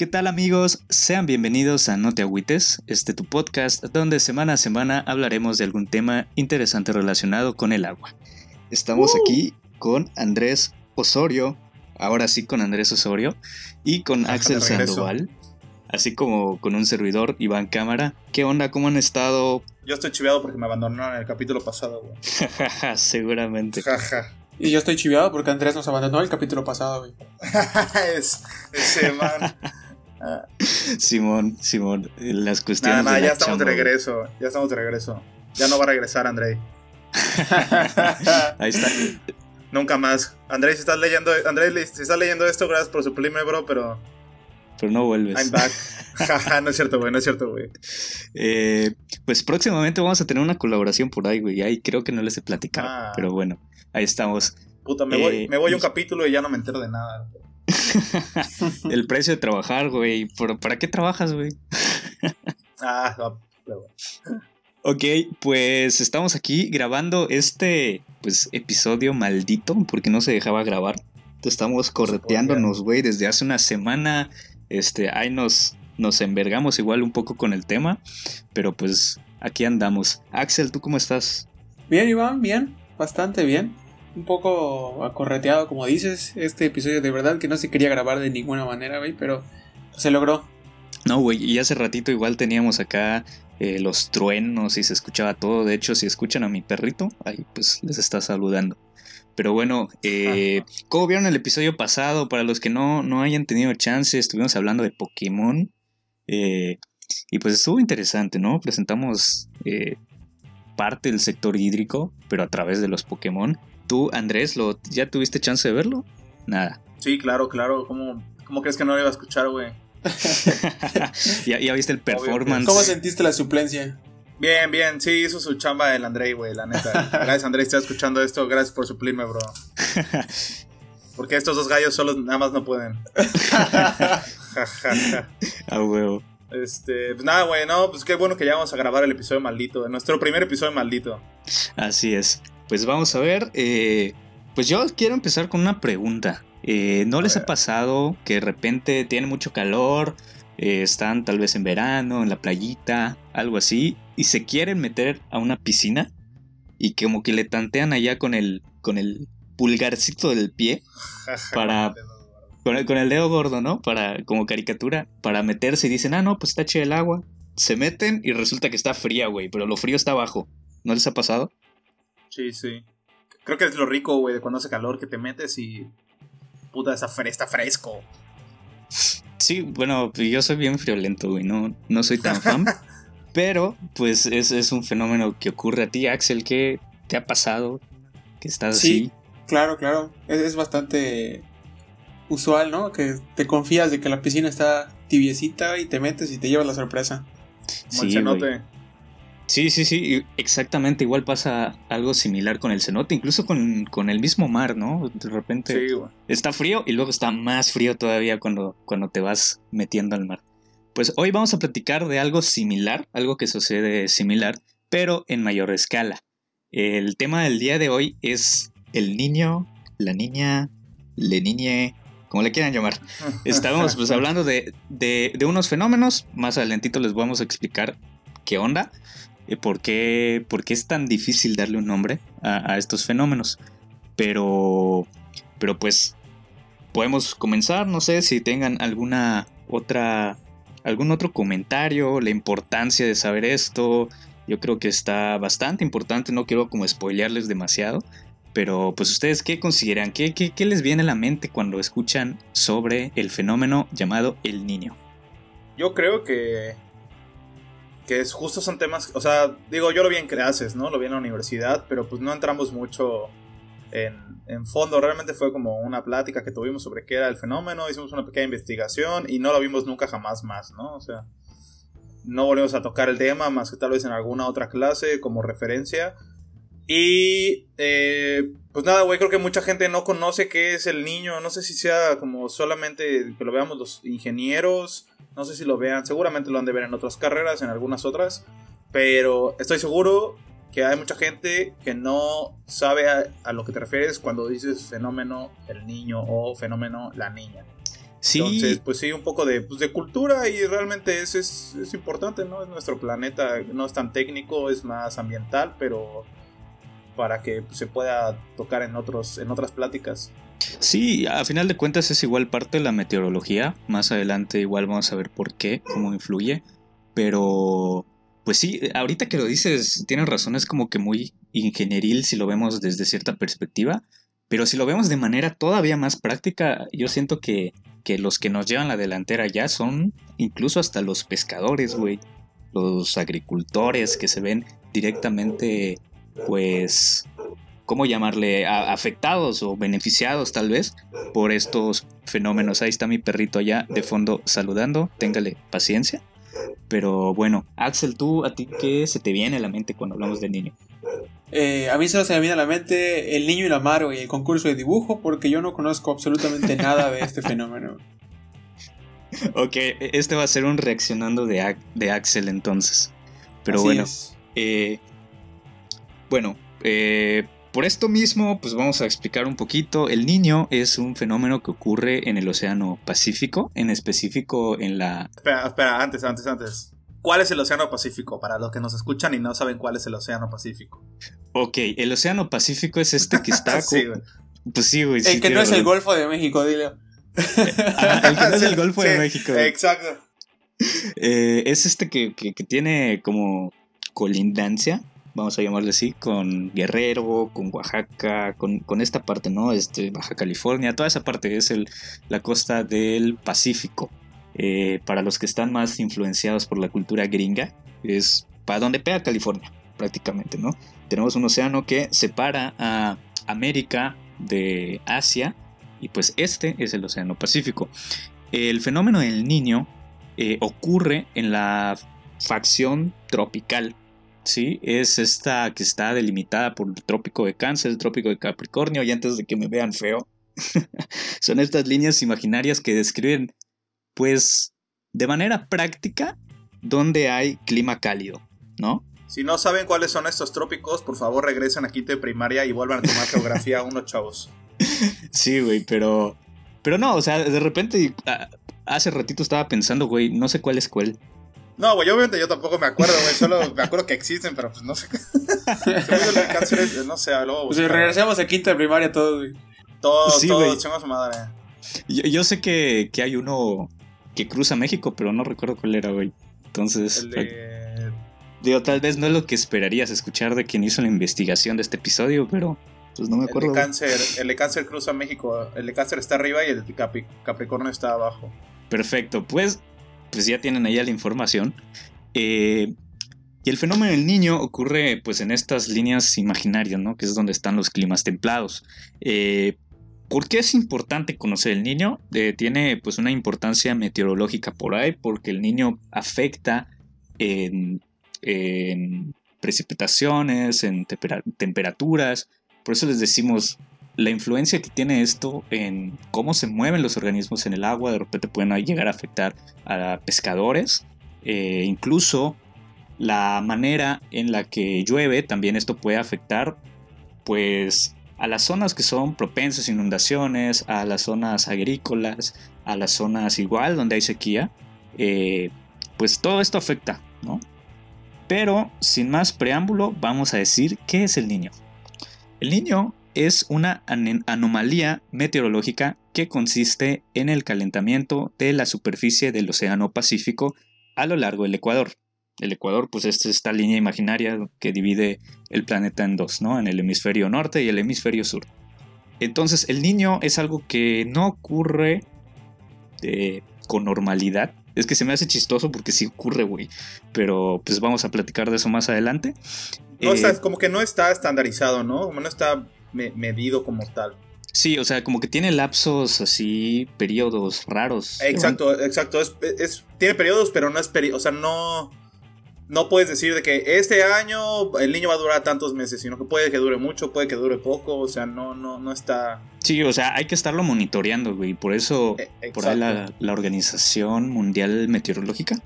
¿Qué tal amigos? Sean bienvenidos a No te agüites, este tu podcast donde semana a semana hablaremos de algún tema interesante relacionado con el agua. Estamos aquí con Andrés Osorio, ahora sí con Andrés Osorio, y con Axel Sandoval, así como con un servidor, Iván Cámara. ¿Qué onda? ¿Cómo han estado? Yo estoy chiveado porque me abandonaron en el capítulo pasado, güey. Seguramente. Jaja. Y yo estoy chiviado porque Andrés nos abandonó el capítulo pasado, güey. es, ese man. Simón, Simón, las cuestiones. Nada, nada, de ya estamos de chamba, regreso. Ya estamos de regreso. Ya no va a regresar, Andrei. Ahí está. Nunca más. Andrei, si estás leyendo, Andrei, si estás leyendo esto, gracias por suplirme, bro, pero Pero no vuelves. I'm back. Jaja, no es cierto, güey, no es cierto, güey. Eh, pues próximamente vamos a tener una colaboración por ahí, güey. Ahí creo que no les he platicado. Ah. Pero bueno, ahí estamos. Puta, me, Eh, voy, me voy un capítulo y ya no me entero de nada. El precio de trabajar, güey. ¿Por- ¿Para qué trabajas, güey? Ah, no, pero bueno. Ok, pues estamos aquí grabando este pues episodio maldito porque no se dejaba grabar. Estamos correteándonos, güey, desde hace una semana. Este, ahí nos, nos envergamos igual un poco con el tema. Pero pues aquí andamos. Axel, ¿tú cómo estás? Bien, Iván, bien. Bastante bien. Un poco acorreteado, como dices. Este episodio de verdad que no se quería grabar de ninguna manera, güey, pero se logró. No, güey, y hace ratito igual teníamos acá eh, los truenos y se escuchaba todo. De hecho, si escuchan a mi perrito, ahí pues les está saludando. Pero bueno, eh, ¿cómo vieron el episodio pasado? Para los que no, no hayan tenido chance, estuvimos hablando de Pokémon. eh, y pues estuvo interesante, ¿no? Presentamos eh, parte del sector hídrico, pero a través de los Pokémon. Tú, Andrés, ¿lo, ¿ya tuviste chance de verlo? Nada. Sí, claro, claro. ¿Cómo, ¿Cómo crees que no lo iba a escuchar, güey? ya, ya viste el Obvio, performance. ¿Cómo sentiste la suplencia? Bien, bien, sí, hizo su chamba el Andrei, güey, la neta. Gracias, Andrei, si estás escuchando esto, gracias por suplirme, bro. Porque estos dos gallos solos nada más no pueden. A huevo. este, pues nada, güey, no, pues qué bueno que ya vamos a grabar el episodio maldito, nuestro primer episodio maldito. Así es. Pues vamos a ver. eh, pues yo quiero empezar con una pregunta. Eh, ¿No les ha pasado que de repente tiene mucho calor? eh, están tal vez en verano, en la playita, algo así, y se quieren meter a una piscina y como que le tantean allá con el, con el pulgarcito del pie, Para- con el, con el dedo gordo, ¿no? Para, como caricatura, para meterse y dicen, ah, no, pues está chido el agua. Se meten y resulta que está fría, güey, pero lo frío está abajo. ¿No les ha pasado? Sí, sí. Creo que es lo rico, güey, de cuando hace calor que te metes y. Puta, está, fre- está fresco. Sí, bueno, pues yo soy bien friolento, güey, no, no soy tan fan. pero, pues, es, es un fenómeno que ocurre a ti, Axel, ¿qué te ha pasado? Que estás Sí. Claro, claro. Es, es bastante usual, ¿no? Que te confías de que la piscina está tibiecita y te metes y te llevas la sorpresa. así. Sí, cenote. güey. Sí, sí, sí, exactamente, igual pasa algo similar con el cenote, incluso con, con el mismo mar, ¿no? De repente Sí, está frío y luego está más frío todavía cuando, cuando te vas metiendo al mar. Pues hoy vamos a platicar de algo similar, algo que sucede similar, pero en mayor escala. El tema del día de hoy es el niño, la niña, le niñe, como le quieran llamar. Estábamos pues hablando de, de- de unos fenómenos, más adelantito les vamos a explicar qué onda, por qué, por qué es tan difícil darle un nombre a, a estos fenómenos. Pero, pero pues podemos comenzar, no sé si tengan alguna otra, algún otro comentario, la importancia de saber esto. Yo creo que está bastante importante, no quiero como spoilearles demasiado. Pero pues ustedes qué consideran, ¿Qué, qué, qué les viene a la mente cuando escuchan sobre el fenómeno llamado el niño. Yo creo que. Que es justo son temas. O sea, digo, yo lo vi en clases, ¿no? Lo vi en la universidad, pero pues no entramos mucho en, en fondo. Realmente fue como una plática que tuvimos sobre qué era el fenómeno. Hicimos una pequeña investigación y no lo vimos nunca jamás más, ¿no? O sea, no volvimos a tocar el tema más que tal vez en alguna otra clase como referencia. Y eh, pues nada, güey, creo que mucha gente no conoce qué es el niño. No sé si sea como solamente que lo veamos los ingenieros. No sé si lo vean, seguramente lo han de ver en otras carreras, en algunas otras. Pero estoy seguro que hay mucha gente que no sabe a, a lo que te refieres cuando dices fenómeno el niño o fenómeno la niña. Sí. Entonces, pues sí, un poco de, pues, de cultura y realmente es, es, es importante, ¿no? Es nuestro planeta, no es tan técnico, es más ambiental, pero para que se pueda tocar en, otros, en otras pláticas. Sí, a final de cuentas es igual parte de la meteorología. Más adelante igual vamos a ver por qué, cómo influye. Pero, pues sí, ahorita que lo dices, tienes razón, es como que muy ingenieril si lo vemos desde cierta perspectiva. Pero si lo vemos de manera todavía más práctica, yo siento que, que los que nos llevan la delantera ya son incluso hasta los pescadores, güey. Los agricultores que se ven directamente, pues, ¿cómo llamarle? A- afectados o beneficiados tal vez por estos fenómenos. Ahí está mi perrito allá de fondo saludando, téngale paciencia. Pero bueno, Axel, tú, ¿a ti qué se te viene a la mente cuando hablamos del niño? Eh, a mí solo se me viene a la mente el niño y la mar, güey, el concurso de dibujo, porque yo no conozco absolutamente nada de este fenómeno. Ok, este va a ser un reaccionando de, de Axel entonces. Pero Así bueno, eh, bueno, eh, por esto mismo, pues vamos a explicar un poquito. El niño es un fenómeno que ocurre en el Océano Pacífico, en específico en la... Espera, espera, antes, antes, antes. ¿Cuál es el Océano Pacífico? Para los que nos escuchan y no saben cuál es el Océano Pacífico. Ok, el Océano Pacífico es este que está... Sí, güey. pues sí, güey. sí, el que no es el. Golfo de México, dile. Ajá, el que no es el Golfo de México. güey. Exacto. Eh, es este que, que- que tiene como colindancia, vamos a llamarle así, con Guerrero, con Oaxaca, con, con esta parte, ¿no? Este, Baja California, toda esa parte es el, la costa del Pacífico. Eh, para los que están más influenciados por la cultura gringa, es para donde pega California, prácticamente, ¿no? Tenemos un océano que separa a América de Asia y pues este es el Océano Pacífico. El fenómeno del niño eh, ocurre en la facción tropical. ¿Sí? Es esta que está delimitada por el trópico de Cáncer, el trópico de Capricornio, y antes de que me vean feo, son estas líneas imaginarias que describen, pues, de manera práctica, donde hay clima cálido, ¿no? Si no saben cuáles son estos trópicos, por favor regresen a quinto de primaria y vuelvan a tomar geografía unos chavos. Sí, güey, pero... Pero no, o sea, de repente, ah, hace ratito estaba pensando, güey, no sé cuál es cuál. No, güey, obviamente yo tampoco me acuerdo, güey. Solo me acuerdo que existen, pero pues no sé. Según el cáncer es- no sé, luego Pues buscar. regresamos a quinta de primaria todos, güey. Todos, Sí, todos, chingos a su madre. Yo, yo sé que, que hay uno que cruza México, pero no recuerdo cuál era, güey. Entonces, El de... digo, tal vez no es lo que esperarías escuchar de quien hizo la investigación de este episodio, pero pues no me El acuerdo. de güey. cáncer, el de cáncer cruza México. El de cáncer está arriba y el de Capri- Capricornio está abajo. Perfecto, pues, pues ya tienen ahí la información. Eh, y el fenómeno del niño ocurre pues en estas líneas imaginarias, ¿no? Que es donde están los climas templados. Eh, ¿Por qué es importante conocer el niño? Eh, tiene pues una importancia meteorológica por ahí, porque el niño afecta en, precipitaciones, en tempera- temperaturas. Por eso les decimos, la influencia que tiene esto en cómo se mueven los organismos en el agua, de repente pueden llegar a afectar a pescadores, eh, incluso la manera en la que llueve, también esto puede afectar pues a las zonas que son propensas a inundaciones, a las zonas agrícolas, a las zonas igual donde hay sequía, eh, pues todo esto afecta, ¿no? Pero sin más preámbulo, vamos a decir qué es el niño. El niño es una an- anomalía meteorológica que consiste en el calentamiento de la superficie del Océano Pacífico a lo largo del Ecuador. El Ecuador, pues es esta línea imaginaria que divide el planeta en dos, ¿no? En el hemisferio norte y el hemisferio sur. Entonces, el niño es algo que no ocurre eh, con normalidad. Es que se me hace chistoso porque sí ocurre, güey. Pero pues vamos a platicar de eso más adelante. No Eh, está, como que no está estandarizado, ¿no? Como no está me- medido como tal. Sí, o sea, como que tiene lapsos así, periodos raros. Exacto, exacto. Es, es- tiene periodos, pero no es periodo. O sea, no. No puedes decir de que este año el niño va a durar tantos meses, sino que puede que dure mucho, puede que dure poco. O sea, no, no, no está. Sí, o sea, hay que estarlo monitoreando, güey. Por eso, eh, por ahí la, la Organización Mundial Meteorológica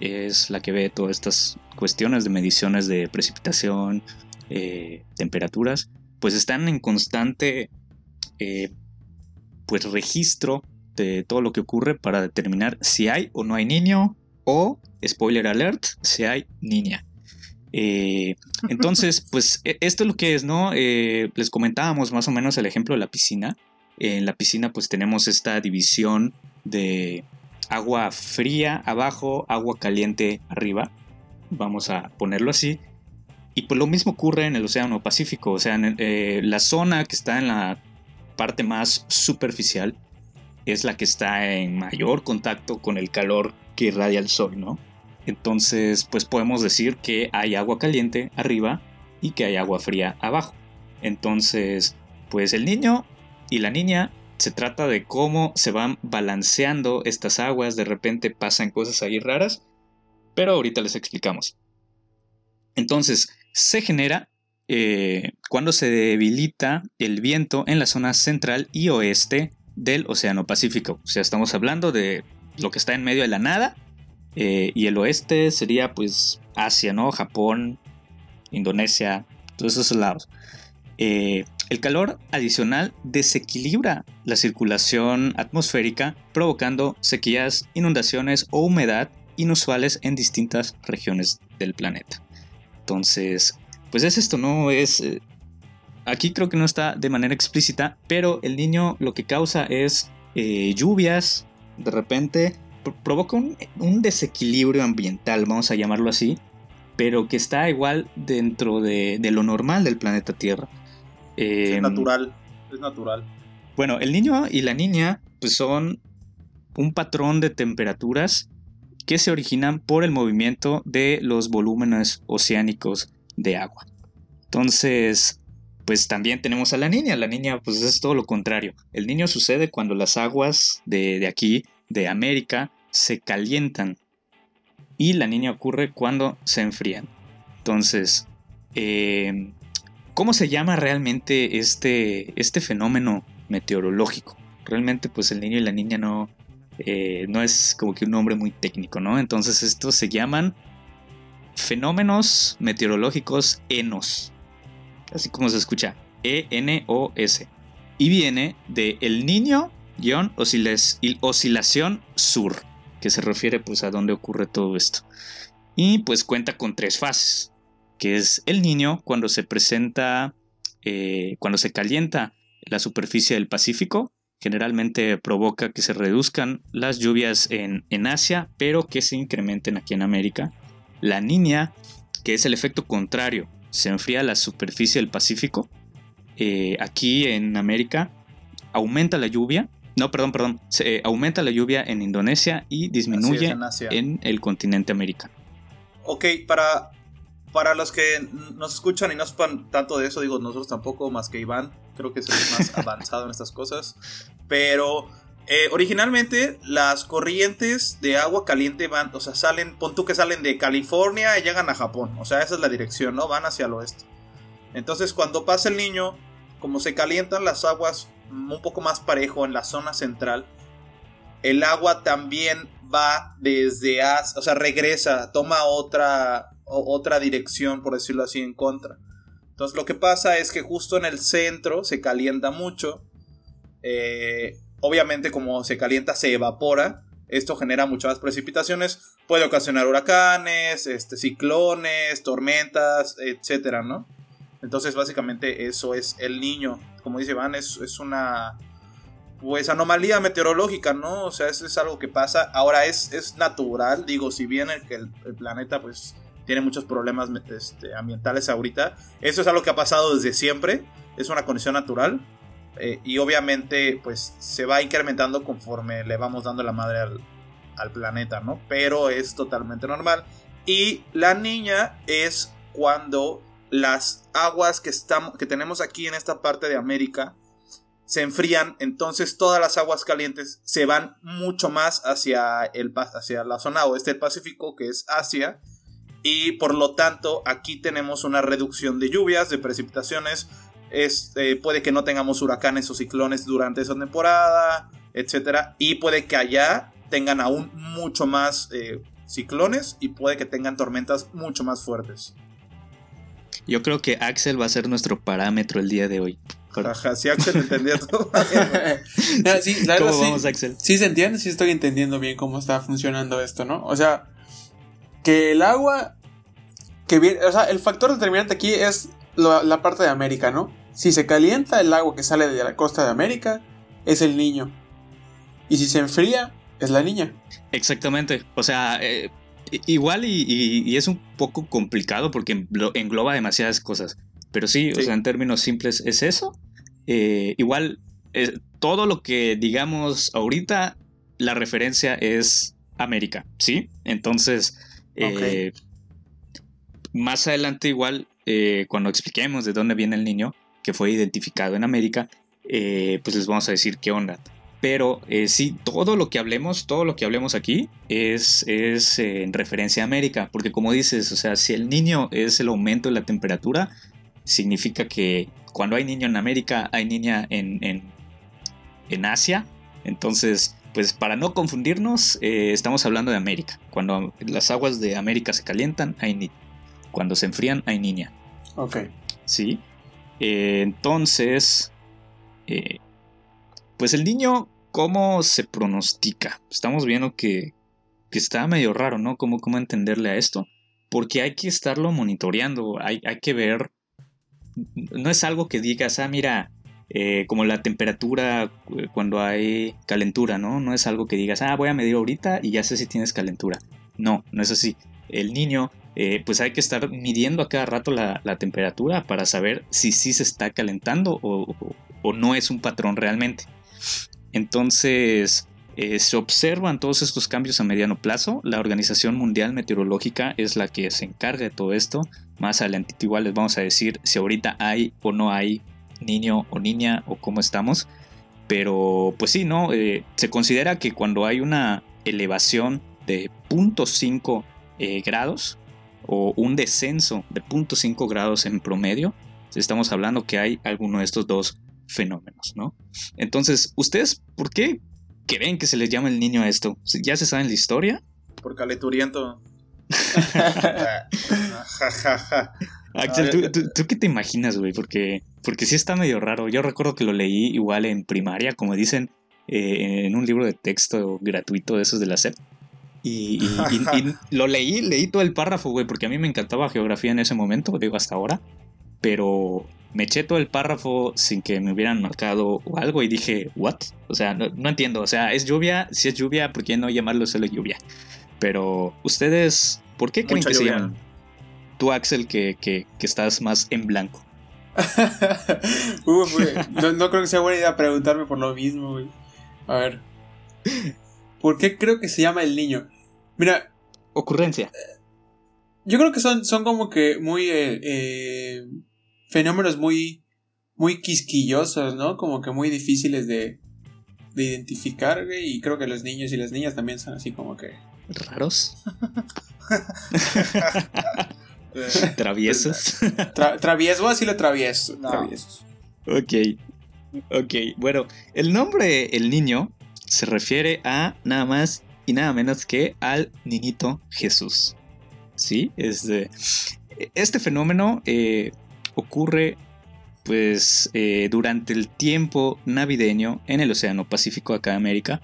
es la que ve todas estas cuestiones de mediciones de precipitación, eh, temperaturas, pues están en constante, eh, pues registro de todo lo que ocurre para determinar si hay o no hay niño o, spoiler alert, si hay niña. Eh, entonces, pues e, esto es lo que es, ¿no? Eh, les comentábamos más o menos el ejemplo de la piscina. En la piscina pues tenemos esta división de agua fría abajo, agua caliente arriba. Vamos a ponerlo así. Y pues lo mismo ocurre en el Océano Pacífico. O sea, eh, la zona que está en la parte más superficial es la que está en mayor contacto con el calor que irradia el sol, ¿no? Entonces, pues podemos decir que hay agua caliente arriba y que hay agua fría abajo. Entonces, pues el niño y la niña se trata de cómo se van balanceando estas aguas, de repente pasan cosas ahí raras, pero ahorita les explicamos. Entonces, se genera eh, cuando se debilita el viento en la zona central y oeste del Océano Pacífico. O sea, estamos hablando de lo que está en medio de la nada. Eh, y el oeste sería pues Asia, ¿no? Japón, Indonesia, todos esos lados. Eh, el calor adicional desequilibra la circulación atmosférica, provocando sequías, inundaciones o humedad inusuales en distintas regiones del planeta. Entonces, pues es esto, ¿no? Es... Eh, aquí creo que no está de manera explícita, pero el niño lo que causa es lluvias, de repente provoca un, desequilibrio ambiental, vamos a llamarlo así, pero que está igual dentro de, lo normal del planeta Tierra. es em, natural, es natural. Bueno, el niño y la niña pues son un patrón de temperaturas que se originan por el movimiento de los volúmenes oceánicos de agua. Entonces, pues también tenemos a la niña. La niña, pues es todo lo contrario. El niño sucede cuando las aguas de, de aquí, de América, se calientan. Y la niña ocurre cuando se enfrían. Entonces, eh, ¿cómo se llama realmente este, este fenómeno meteorológico? Realmente, pues el niño y la niña no, eh, no es como que un nombre muy técnico, ¿no? Entonces, estos se llaman fenómenos meteorológicos enos. Así como se escucha, E-N-O-S. Y viene de el niño-oscilación sur que se refiere pues a dónde ocurre todo esto. Y pues cuenta con tres fases, que es el niño cuando se presenta, eh, cuando se calienta la superficie del Pacífico, generalmente provoca que se reduzcan las lluvias en, Asia, pero que se incrementen aquí en América. La niña, que es el efecto contrario, se enfría la superficie del Pacífico. Eh, aquí en América aumenta la lluvia no, perdón, perdón. Se, eh, aumenta la lluvia en Indonesia y disminuye en, el continente americano. Ok, para, para los que nos escuchan y no sepan tanto de eso, digo, nosotros tampoco, más que Iván, creo que es más avanzado en estas cosas. Pero eh, originalmente las corrientes de agua caliente van, o sea, salen, pon tú que salen de California y llegan a Japón. O sea, esa es la dirección, ¿no? Van hacia el oeste. Entonces, cuando pasa el niño, como se calientan las aguas un poco más parejo en la zona central, el agua también va desde, o sea, regresa, toma otra, otra dirección, por decirlo así, en contra. Entonces lo que pasa es que justo en el centro se calienta mucho. Eh, obviamente como se calienta se evapora. Esto genera muchas precipitaciones. Puede ocasionar huracanes, este, ciclones, tormentas, etcétera, ¿no? Entonces básicamente eso es el niño como dice Iván, es, es una pues anomalía meteorológica, ¿no? O sea, eso es algo que pasa. Ahora es, es natural, digo, si bien el, el planeta pues tiene muchos problemas este, ambientales ahorita, eso es algo que ha pasado desde siempre, es una condición natural. Eh, y obviamente pues se va incrementando conforme le vamos dando la madre al, planeta, ¿no? Pero es totalmente normal. Y la niña es cuando las aguas que, estamos, que tenemos aquí en esta parte de América se enfrían, entonces todas las aguas calientes se van mucho más hacia, el, hacia la zona oeste del Pacífico, que es Asia, y por lo tanto aquí tenemos una reducción de lluvias, de precipitaciones, este, puede que no tengamos huracanes o ciclones durante esa temporada, etc. Y puede que allá tengan aún mucho más eh, ciclones y puede que tengan tormentas mucho más fuertes. Yo creo que Axel va a ser nuestro parámetro el día de hoy. Ajá, sí, Axel entendía todo. sí, ¿Cómo vamos, Axel? Sí se entiende, sí estoy entendiendo bien cómo está funcionando esto, ¿no? O sea, que el agua que viene, o sea, el factor determinante aquí es la parte de América, ¿no? Si se calienta el agua que sale de la costa de América, es el niño. Y si se enfría, es la niña. Exactamente. O sea, eh, igual y, es un poco complicado porque engloba demasiadas cosas. Pero sí, o sea, en términos simples es eso. Eh, igual, eh, todo lo que digamos ahorita, la referencia es América, ¿sí? Entonces, más adelante igual, cuando expliquemos de dónde viene el niño, que fue identificado en América, pues les vamos a decir qué onda. Pero eh, sí, todo lo que hablemos, todo lo que hablemos aquí es, es eh, en referencia a América, porque como dices, o sea, si el niño es el aumento de la temperatura, significa que cuando hay niño en América, hay niña en, en, Asia. Entonces, pues para no confundirnos, eh, estamos hablando de América. Cuando las aguas de América se calientan, hay niña. Cuando se enfrían, hay niña. Ok. Sí. entonces, pues el niño ¿Cómo se pronostica? Estamos viendo que, está medio raro, ¿no? ¿Cómo, ¿Cómo entenderle a esto? Porque hay que estarlo monitoreando, hay, hay que ver, no es algo que digas, ah, mira, eh, como la temperatura eh, cuando hay calentura, ¿no? No es algo que digas, ah, voy a medir ahorita y ya sé si tienes calentura. No, no es así. El niño, eh, pues hay que estar midiendo a cada rato la, temperatura para saber si sí se está calentando o, o no es un patrón realmente. Entonces, eh, se observan todos estos cambios a mediano plazo. La Organización Mundial Meteorológica es la que se encarga de todo esto. Más adelante igual les vamos a decir si ahorita hay o no hay niño o niña o cómo estamos. Pero pues sí, ¿no? Eh, se considera que cuando hay una elevación de 0.5 eh, grados o un descenso de 0.5 grados en promedio, estamos hablando que hay alguno de estos dos fenómenos, ¿no? Entonces, ¿ustedes por qué creen que se les llama el niño a esto? ¿Ya se saben la historia? Por calenturiento. Axel, ¿tú, qué te imaginas, güey? Porque, porque sí está medio raro. Yo recuerdo que lo leí igual en primaria, como dicen, eh, en un libro de texto gratuito de esos de la SEP. Y, y, lo leí, leí todo el párrafo, güey, porque a mí me encantaba geografía en ese momento, digo hasta ahora. Pero me eché todo el párrafo sin que me hubieran marcado o algo y dije, ¿what? O sea, no, entiendo. O sea, ¿es lluvia? Si es lluvia, ¿por qué no llamarlo solo lluvia? Pero, ¿ustedes por qué creen que se llaman? Tú, Axel, que, que, estás más en blanco. Uf, no, no, creo que sea buena idea preguntarme por lo mismo, güey. A ver. ¿Por qué creo que se llama el niño? Mira. Ocurrencia. Yo creo que son, son como que muy eh, eh fenómenos muy, muy quisquillosos, ¿no? Como que muy difíciles de, de identificar, Y creo que los niños y las niñas también son así como que... Raros. Traviesos. travieso, así lo travieso. Traviesos. Ok. Ok, bueno, el nombre El Niño se refiere a nada más y nada menos que al niñito Jesús. ¿Sí? Este, este fenómeno eh, ocurre pues eh, durante el tiempo navideño en el Océano Pacífico acá de América.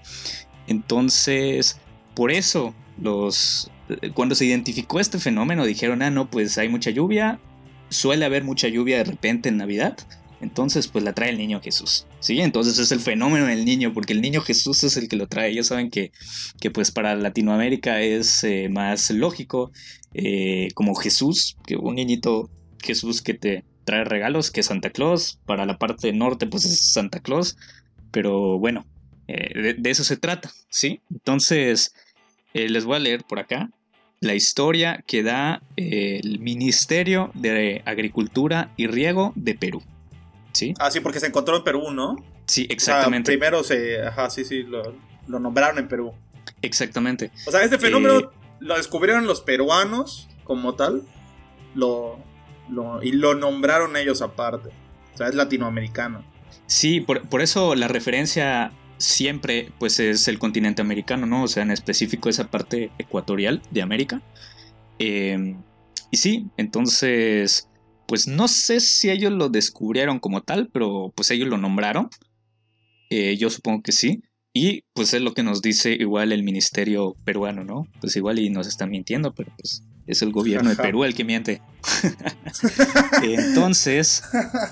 Entonces, por eso los eh, cuando se identificó este fenómeno dijeron, "Ah, no, pues hay mucha lluvia, suele haber mucha lluvia de repente en Navidad." Entonces, pues la trae el niño Jesús. Sí, entonces es el fenómeno del niño, porque el niño Jesús es el que lo trae. Ellos saben que, que pues para Latinoamérica es eh, más lógico, como Jesús, que un niñito Jesús que te trae regalos, que Santa Claus. Para la parte norte, pues es Santa Claus. Pero bueno, eh, de, eso se trata, ¿sí? Entonces, eh, les voy a leer por acá la historia que da eh, el Ministerio de Agricultura y Riego de Perú. ¿Sí? Ah, sí, porque se encontró en Perú, ¿no? Sí, exactamente. primero se. Ajá, sí, sí, lo, lo, nombraron en Perú. Exactamente. O sea, este fenómeno lo descubrieron los peruanos como tal. Lo, y lo nombraron ellos aparte. O sea, es latinoamericano. Sí, por, eso la referencia siempre pues es el continente americano, ¿no? O sea, en específico esa parte ecuatorial de América. Em, y sí, entonces, pues no sé si ellos lo descubrieron como tal, pero pues ellos lo nombraron. Eh, yo supongo que sí. Y pues es lo que nos dice igual el ministerio peruano, ¿no? Pues igual y nos están mintiendo, pero pues es el gobierno de Perú el que miente. Entonces,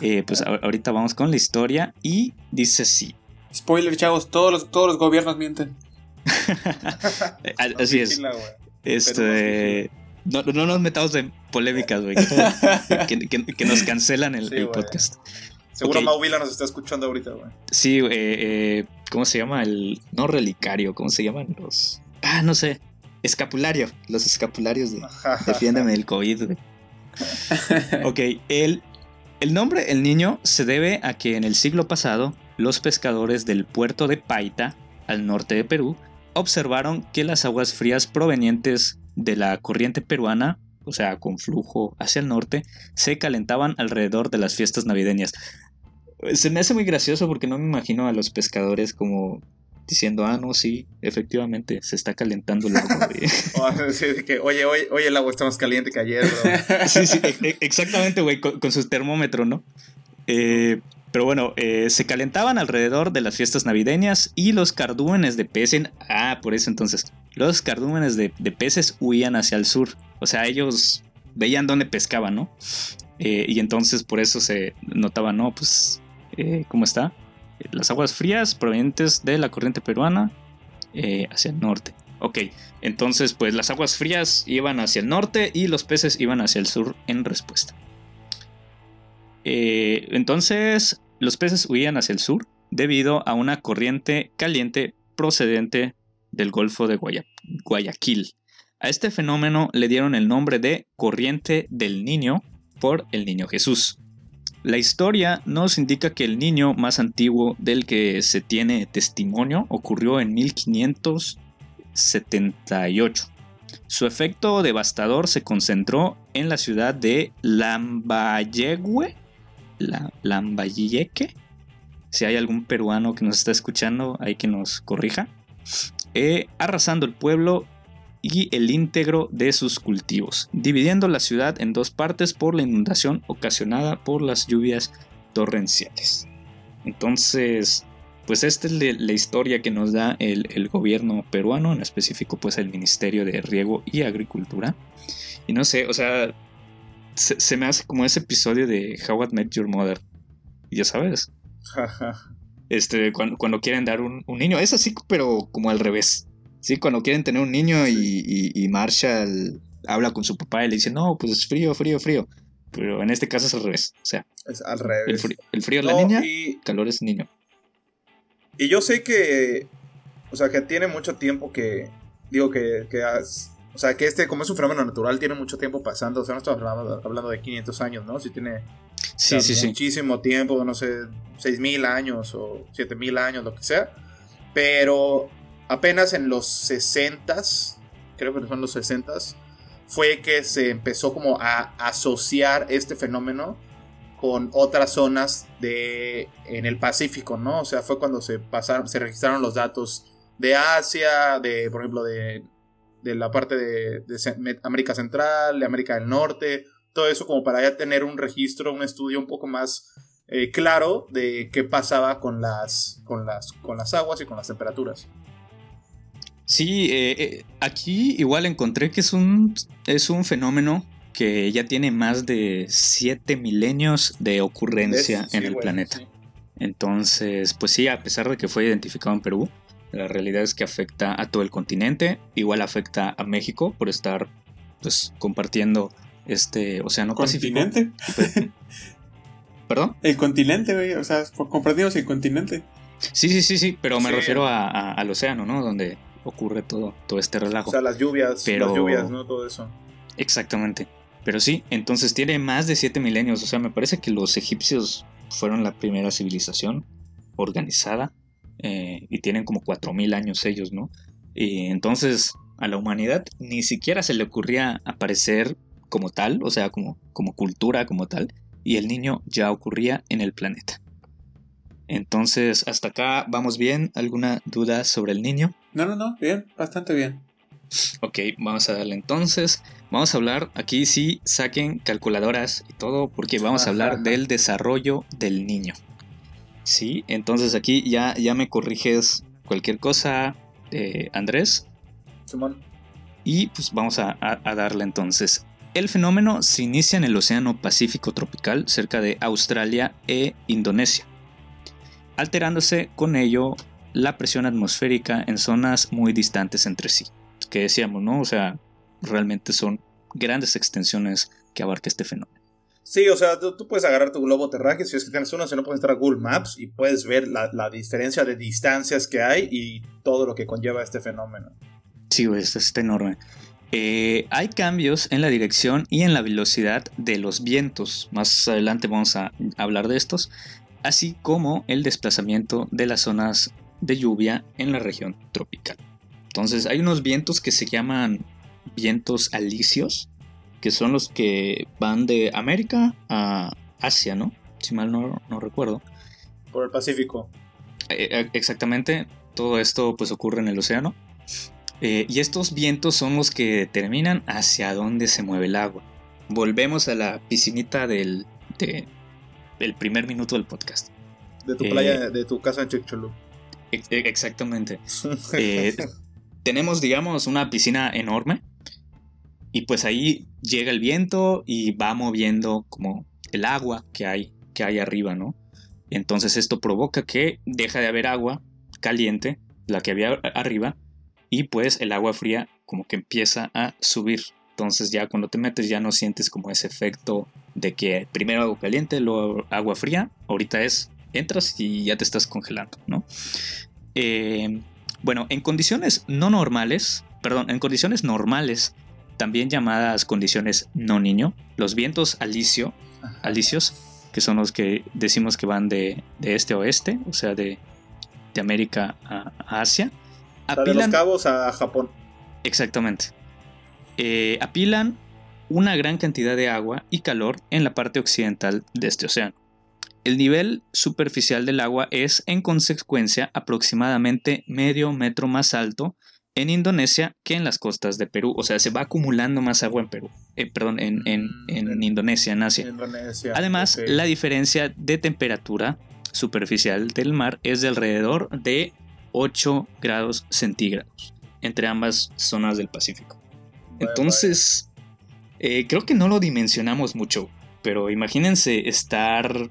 eh, pues ahorita vamos con la historia y dice sí. Spoiler, chavos, todos los, todos los gobiernos mienten. Así es. Este, no, no, nos metamos en polémicas, güey. Que, nos cancelan el, podcast. Seguro okay. nos está escuchando ahorita, güey. Sí, eh, eh, ¿cómo se llama? El. No relicario, ¿cómo se llaman? Los. Ah, no sé. Escapulario. Los escapularios de. Defiéndeme del COVID, güey. ok, el, el nombre El Niño se debe a que en el siglo pasado los pescadores del puerto de Paita, al norte de Perú, observaron que las aguas frías provenientes de la corriente peruana, o sea, con flujo hacia el norte, se calentaban alrededor de las fiestas navideñas. Se me hace muy gracioso porque no me imagino a los pescadores como diciendo, ah, no, sí, efectivamente, se está calentando el agua. oye, oye, el agua está más caliente que ayer, sí, sí, e, e, exactamente, güey, con, con, su termómetro, ¿no? Eh, pero bueno, eh, se calentaban alrededor de las fiestas navideñas y los cardúmenes de peces. Ah, por eso entonces. Los cardúmenes de, peces huían hacia el sur. O sea, ellos veían dónde pescaban, ¿no? Eh, y entonces por eso se notaba, ¿no? Pues, eh, ¿cómo está? Las aguas frías provenientes de la corriente peruana hacia el norte. Ok, entonces pues las aguas frías iban hacia el norte y los peces iban hacia el sur en respuesta. Entonces, los peces huían hacia el sur debido a una corriente caliente procedente del Golfo de Guayaquil. A este fenómeno le dieron el nombre de corriente del niño por el niño Jesús. La historia nos indica que el niño más antiguo del que se tiene testimonio ocurrió en 1578. Su efecto devastador se concentró en la ciudad de Lambayegue, la, Lambayeque. Si hay algún peruano que nos está escuchando, hay que nos corrija. Eh, arrasando el pueblo y el íntegro de sus cultivos, dividiendo la ciudad en dos partes por la inundación ocasionada por las lluvias torrenciales. Entonces, pues esta es la historia que nos da el, gobierno peruano, en específico pues el Ministerio de Riego y Agricultura. Y no sé, o sea, se, me hace como ese episodio de How I Met Your Mother. Ya sabes. este, cuando, quieren dar un, niño. Es así, pero como al revés. Sí, cuando quieren tener un niño y, Marshall habla con su papá y le dice, no, pues es frío, frío, frío. Pero en este caso es al revés. O sea, es al revés. El frío, es la niña, y... calor es niño. Y yo sé que, o sea, que tiene mucho tiempo que, digo, que, que has, o sea, que este, como es un fenómeno natural, tiene mucho tiempo pasando. O sea, no estamos hablando, de 500 años, ¿no? Si tiene sí, sí, muchísimo tiempo, no sé, 6.000 años o 7.000 años, lo que sea. Pero apenas en los 60 creo que son los 60 fue que se empezó como a asociar este fenómeno con otras zonas de en el Pacífico, ¿no? O sea, fue cuando se pasaron, se registraron los datos de Asia, de por ejemplo de de la parte de, América Central, de América del Norte, todo eso como para ya tener un registro, un estudio un poco más eh, claro de qué pasaba con las, con, las, con las aguas y con las temperaturas. Sí, eh, eh, aquí igual encontré que es un, es un fenómeno que ya tiene más de 7 milenios de ocurrencia en el planeta. Entonces, pues sí, a pesar de que fue identificado en Perú, la realidad es que afecta a todo el continente, igual afecta a México por estar pues compartiendo este océano ¿Continente? Pacífico. ¿Perdón? El continente, güey, o sea, compartimos el continente. Sí, sí, sí, sí, pero me refiero al océano, ¿no? Donde ocurre todo, todo este relajo. O sea, las lluvias, las lluvias, ¿no? Todo eso. Exactamente. Pero sí, entonces tiene más de siete milenios. O sea, me parece que los egipcios fueron la primera civilización organizada eh, y tienen como 4.000 años ellos, ¿no? Y entonces a la humanidad ni siquiera se le ocurría aparecer como tal, o sea, como, como cultura, como tal, y el niño ya ocurría en el planeta. Entonces, hasta acá vamos bien. ¿Alguna duda sobre el niño? No, no, no, bien, bastante bien. Ok, vamos a darle entonces. Vamos a hablar, aquí sí saquen calculadoras y todo, porque vamos a hablar del desarrollo del niño. Sí, entonces aquí ya, ya me corriges cualquier cosa, eh, Andrés. Simón. Y pues vamos a, a darle entonces. El fenómeno se inicia en el Océano Pacífico tropical, cerca de Australia e Indonesia, alterándose con ello la presión atmosférica en zonas muy distantes entre sí que decíamos, ¿no? O sea, realmente son grandes extensiones que abarca este fenómeno. Sí, o sea, tú, puedes agarrar tu globo terráqueo si es que tienes uno, si no puedes entrar a Google Maps y puedes ver la, diferencia de distancias que hay y todo lo que conlleva este fenómeno. Sí, güey, esto está enorme. Eh, hay cambios en la dirección y en la velocidad de los vientos. Más adelante vamos a hablar de estos. Así como el desplazamiento de las zonas de lluvia en la región tropical. Entonces hay unos vientos que se llaman vientos alisios, que son los que van de América a Asia, ¿no? Si mal no, recuerdo. Por el Pacífico. Eh, eh, exactamente, todo esto pues ocurre en el océano. Eh, y estos vientos son los que determinan hacia dónde se mueve el agua. Volvemos a la piscinita del, primer minuto del podcast. De tu playa, de tu casa en Chicxulub. Exactamente. tenemos, digamos, una piscina enorme y pues ahí llega el viento y va moviendo como el agua que hay, que hay arriba, ¿no? Entonces esto provoca que deja de haber agua caliente, la que había arriba, y pues el agua fría como que empieza a subir. Entonces ya cuando te metes ya no sientes como ese efecto de que primero agua caliente, luego agua fría. Ahorita es, entras y ya te estás congelando, ¿no? Eh, bueno, en condiciones no normales, perdón, en condiciones normales, también llamadas condiciones no niño, los vientos alisio, alisios, que son los que decimos que van de, este a oeste, o sea, de, América a, Asia. de los cabos a Japón. Exactamente. Eh, apilan una gran cantidad de agua y calor en la parte occidental de este océano. El nivel superficial del agua es, en consecuencia, aproximadamente medio metro más alto en Indonesia que en las costas de Perú. O sea, se va acumulando más agua en Perú. Eh, perdón, en, mm, Indonesia, en Asia. Además, la diferencia de temperatura superficial del mar es de alrededor de 8 grados centígrados entre ambas zonas del Pacífico. Entonces, eh, creo que no lo dimensionamos mucho, pero imagínense estar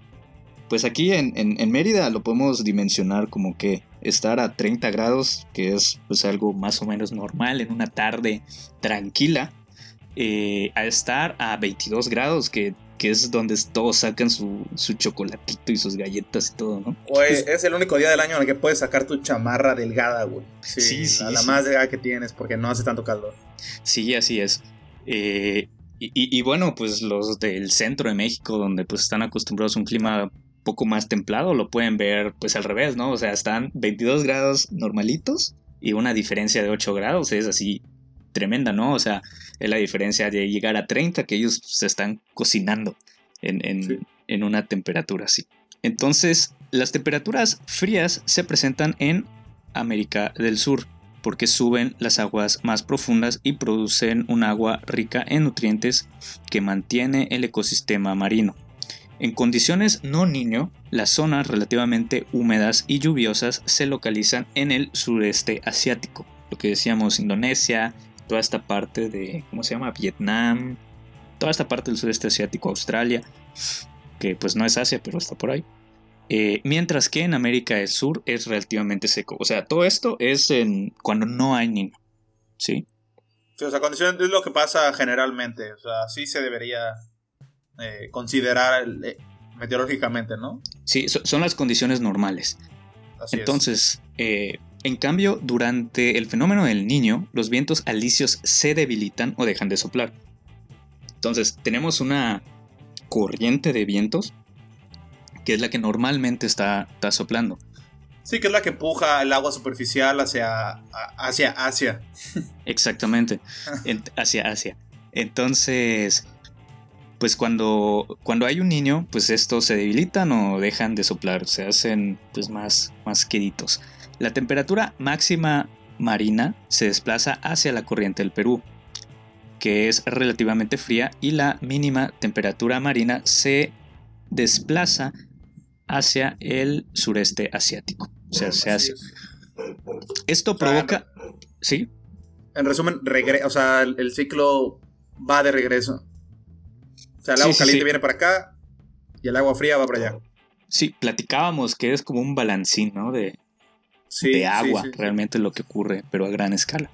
pues aquí en, Mérida lo podemos dimensionar como que estar a 30 grados, que es pues algo más o menos normal en una tarde tranquila, eh, a estar a 22 grados, que, es donde todos sacan su, chocolatito y sus galletas y todo, ¿no? Es el único día del año en el que puedes sacar tu chamarra delgada, güey. Sí, sí, la, más delgada que tienes, porque no hace tanto calor. Sí, así es. Eh, y, y, bueno, pues los del centro de México, donde pues están acostumbrados a un clima poco más templado, lo pueden ver pues al revés, ¿no? O sea, están 22 grados normalitos y una diferencia de 8 grados es así tremenda, ¿no? O sea, es la diferencia de llegar a 30 que ellos se están cocinando en, en una temperatura así. Entonces, las temperaturas frías se presentan en América del Sur porque suben las aguas más profundas y producen un agua rica en nutrientes que mantiene el ecosistema marino. En condiciones no niño, las zonas relativamente húmedas y lluviosas se localizan en el sureste asiático, lo que decíamos Indonesia, toda esta parte de, ¿cómo se llama? Vietnam, toda esta parte del sureste asiático, Australia, que pues no es Asia, pero está por ahí. Eh, mientras que en América del Sur es relativamente seco. O sea, todo esto es en cuando no hay niño. ¿Sí? Sí, o sea, condiciones es lo que pasa generalmente. O sea, sí se debería eh, considerar eh, meteorológicamente, ¿no? Sí, son las condiciones normales. Entonces, eh, en cambio, durante el fenómeno del niño, los vientos alisios se debilitan o dejan de soplar. Entonces, tenemos una corriente de vientos que es la que normalmente está, está soplando. Sí, que es la que empuja el agua superficial hacia, hacia Asia. Exactamente, hacia Asia. Entonces, pues cuando, cuando hay un niño, pues estos se debilitan o dejan de soplar, se hacen pues más, más queditos. La temperatura máxima marina se desplaza hacia la corriente del Perú, que es relativamente fría, y la mínima temperatura marina se desplaza hacia el sureste asiático. O sea, se hace. Esto provoca. ¿Sí? En resumen, o sea, el, ciclo va de regreso. O sea, el agua caliente viene para acá y el agua fría va para allá. Sí, platicábamos que es como un balancín, ¿no? De, de agua, realmente lo que ocurre, pero a gran escala.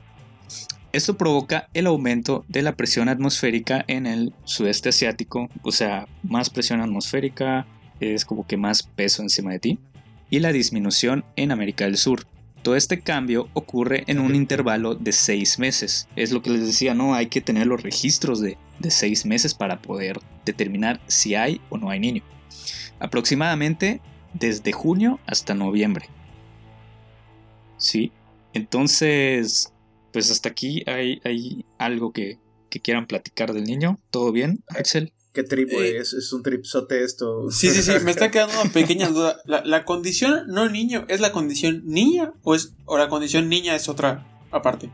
Esto provoca el aumento de la presión atmosférica en el sudeste asiático, o sea, más presión atmosférica es como que más peso encima de ti, y la disminución en América del Sur. Todo este cambio ocurre en un intervalo de seis meses. Es lo que les decía, ¿no? Hay que tener los registros de, de seis meses para poder determinar si hay o no hay niño. Aproximadamente desde junio hasta noviembre. Sí, entonces, pues hasta aquí hay, hay algo que, quieran platicar del niño. ¿Todo bien, Axel? ¿Qué trip, eh, es, es, un tripsote esto. Sí, sí, sí, me está quedando una pequeña duda. ¿La, condición no niño es la condición niña o, es, o la condición niña es otra aparte?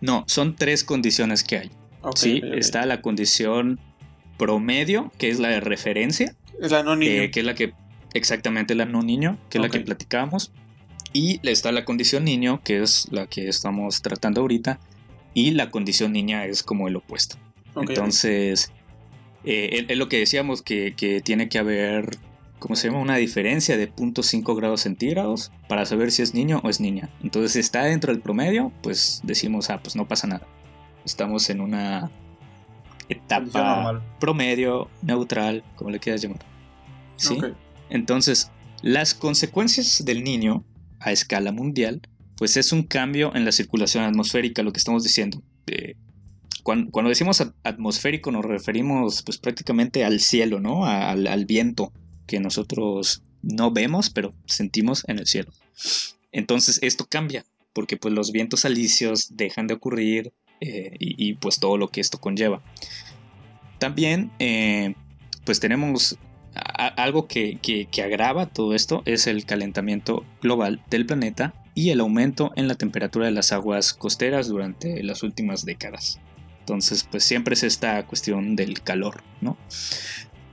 No, son tres condiciones que hay. sí, está la condición promedio, que es la de referencia. Es la no niño. Eh, que es la que, exactamente la no niño, que es la que platicábamos. Y está la condición niño, que es la que estamos tratando ahorita. Y la condición niña es como el opuesto. Entonces, eh, es, lo que decíamos que, tiene que haber, ¿cómo se llama? Una diferencia de 0.5 grados centígrados para saber si es niño o es niña. Entonces, si está dentro del promedio, pues decimos, ah, pues no pasa nada. Estamos en una etapa promedio, neutral, como le quieras llamar. ¿Sí? Entonces, las consecuencias del niño a escala mundial, pues es un cambio en la circulación atmosférica, lo que estamos diciendo. Cuando, decimos atmosférico nos referimos pues prácticamente al cielo, ¿no? Al, viento que nosotros no vemos, pero sentimos en el cielo. Entonces esto cambia, porque pues los vientos alisios dejan de ocurrir eh, y, pues todo lo que esto conlleva. También eh, pues tenemos algo que, agrava todo esto es el calentamiento global del planeta y el aumento en la temperatura de las aguas costeras durante las últimas décadas. Entonces, pues siempre es esta cuestión del calor, ¿no?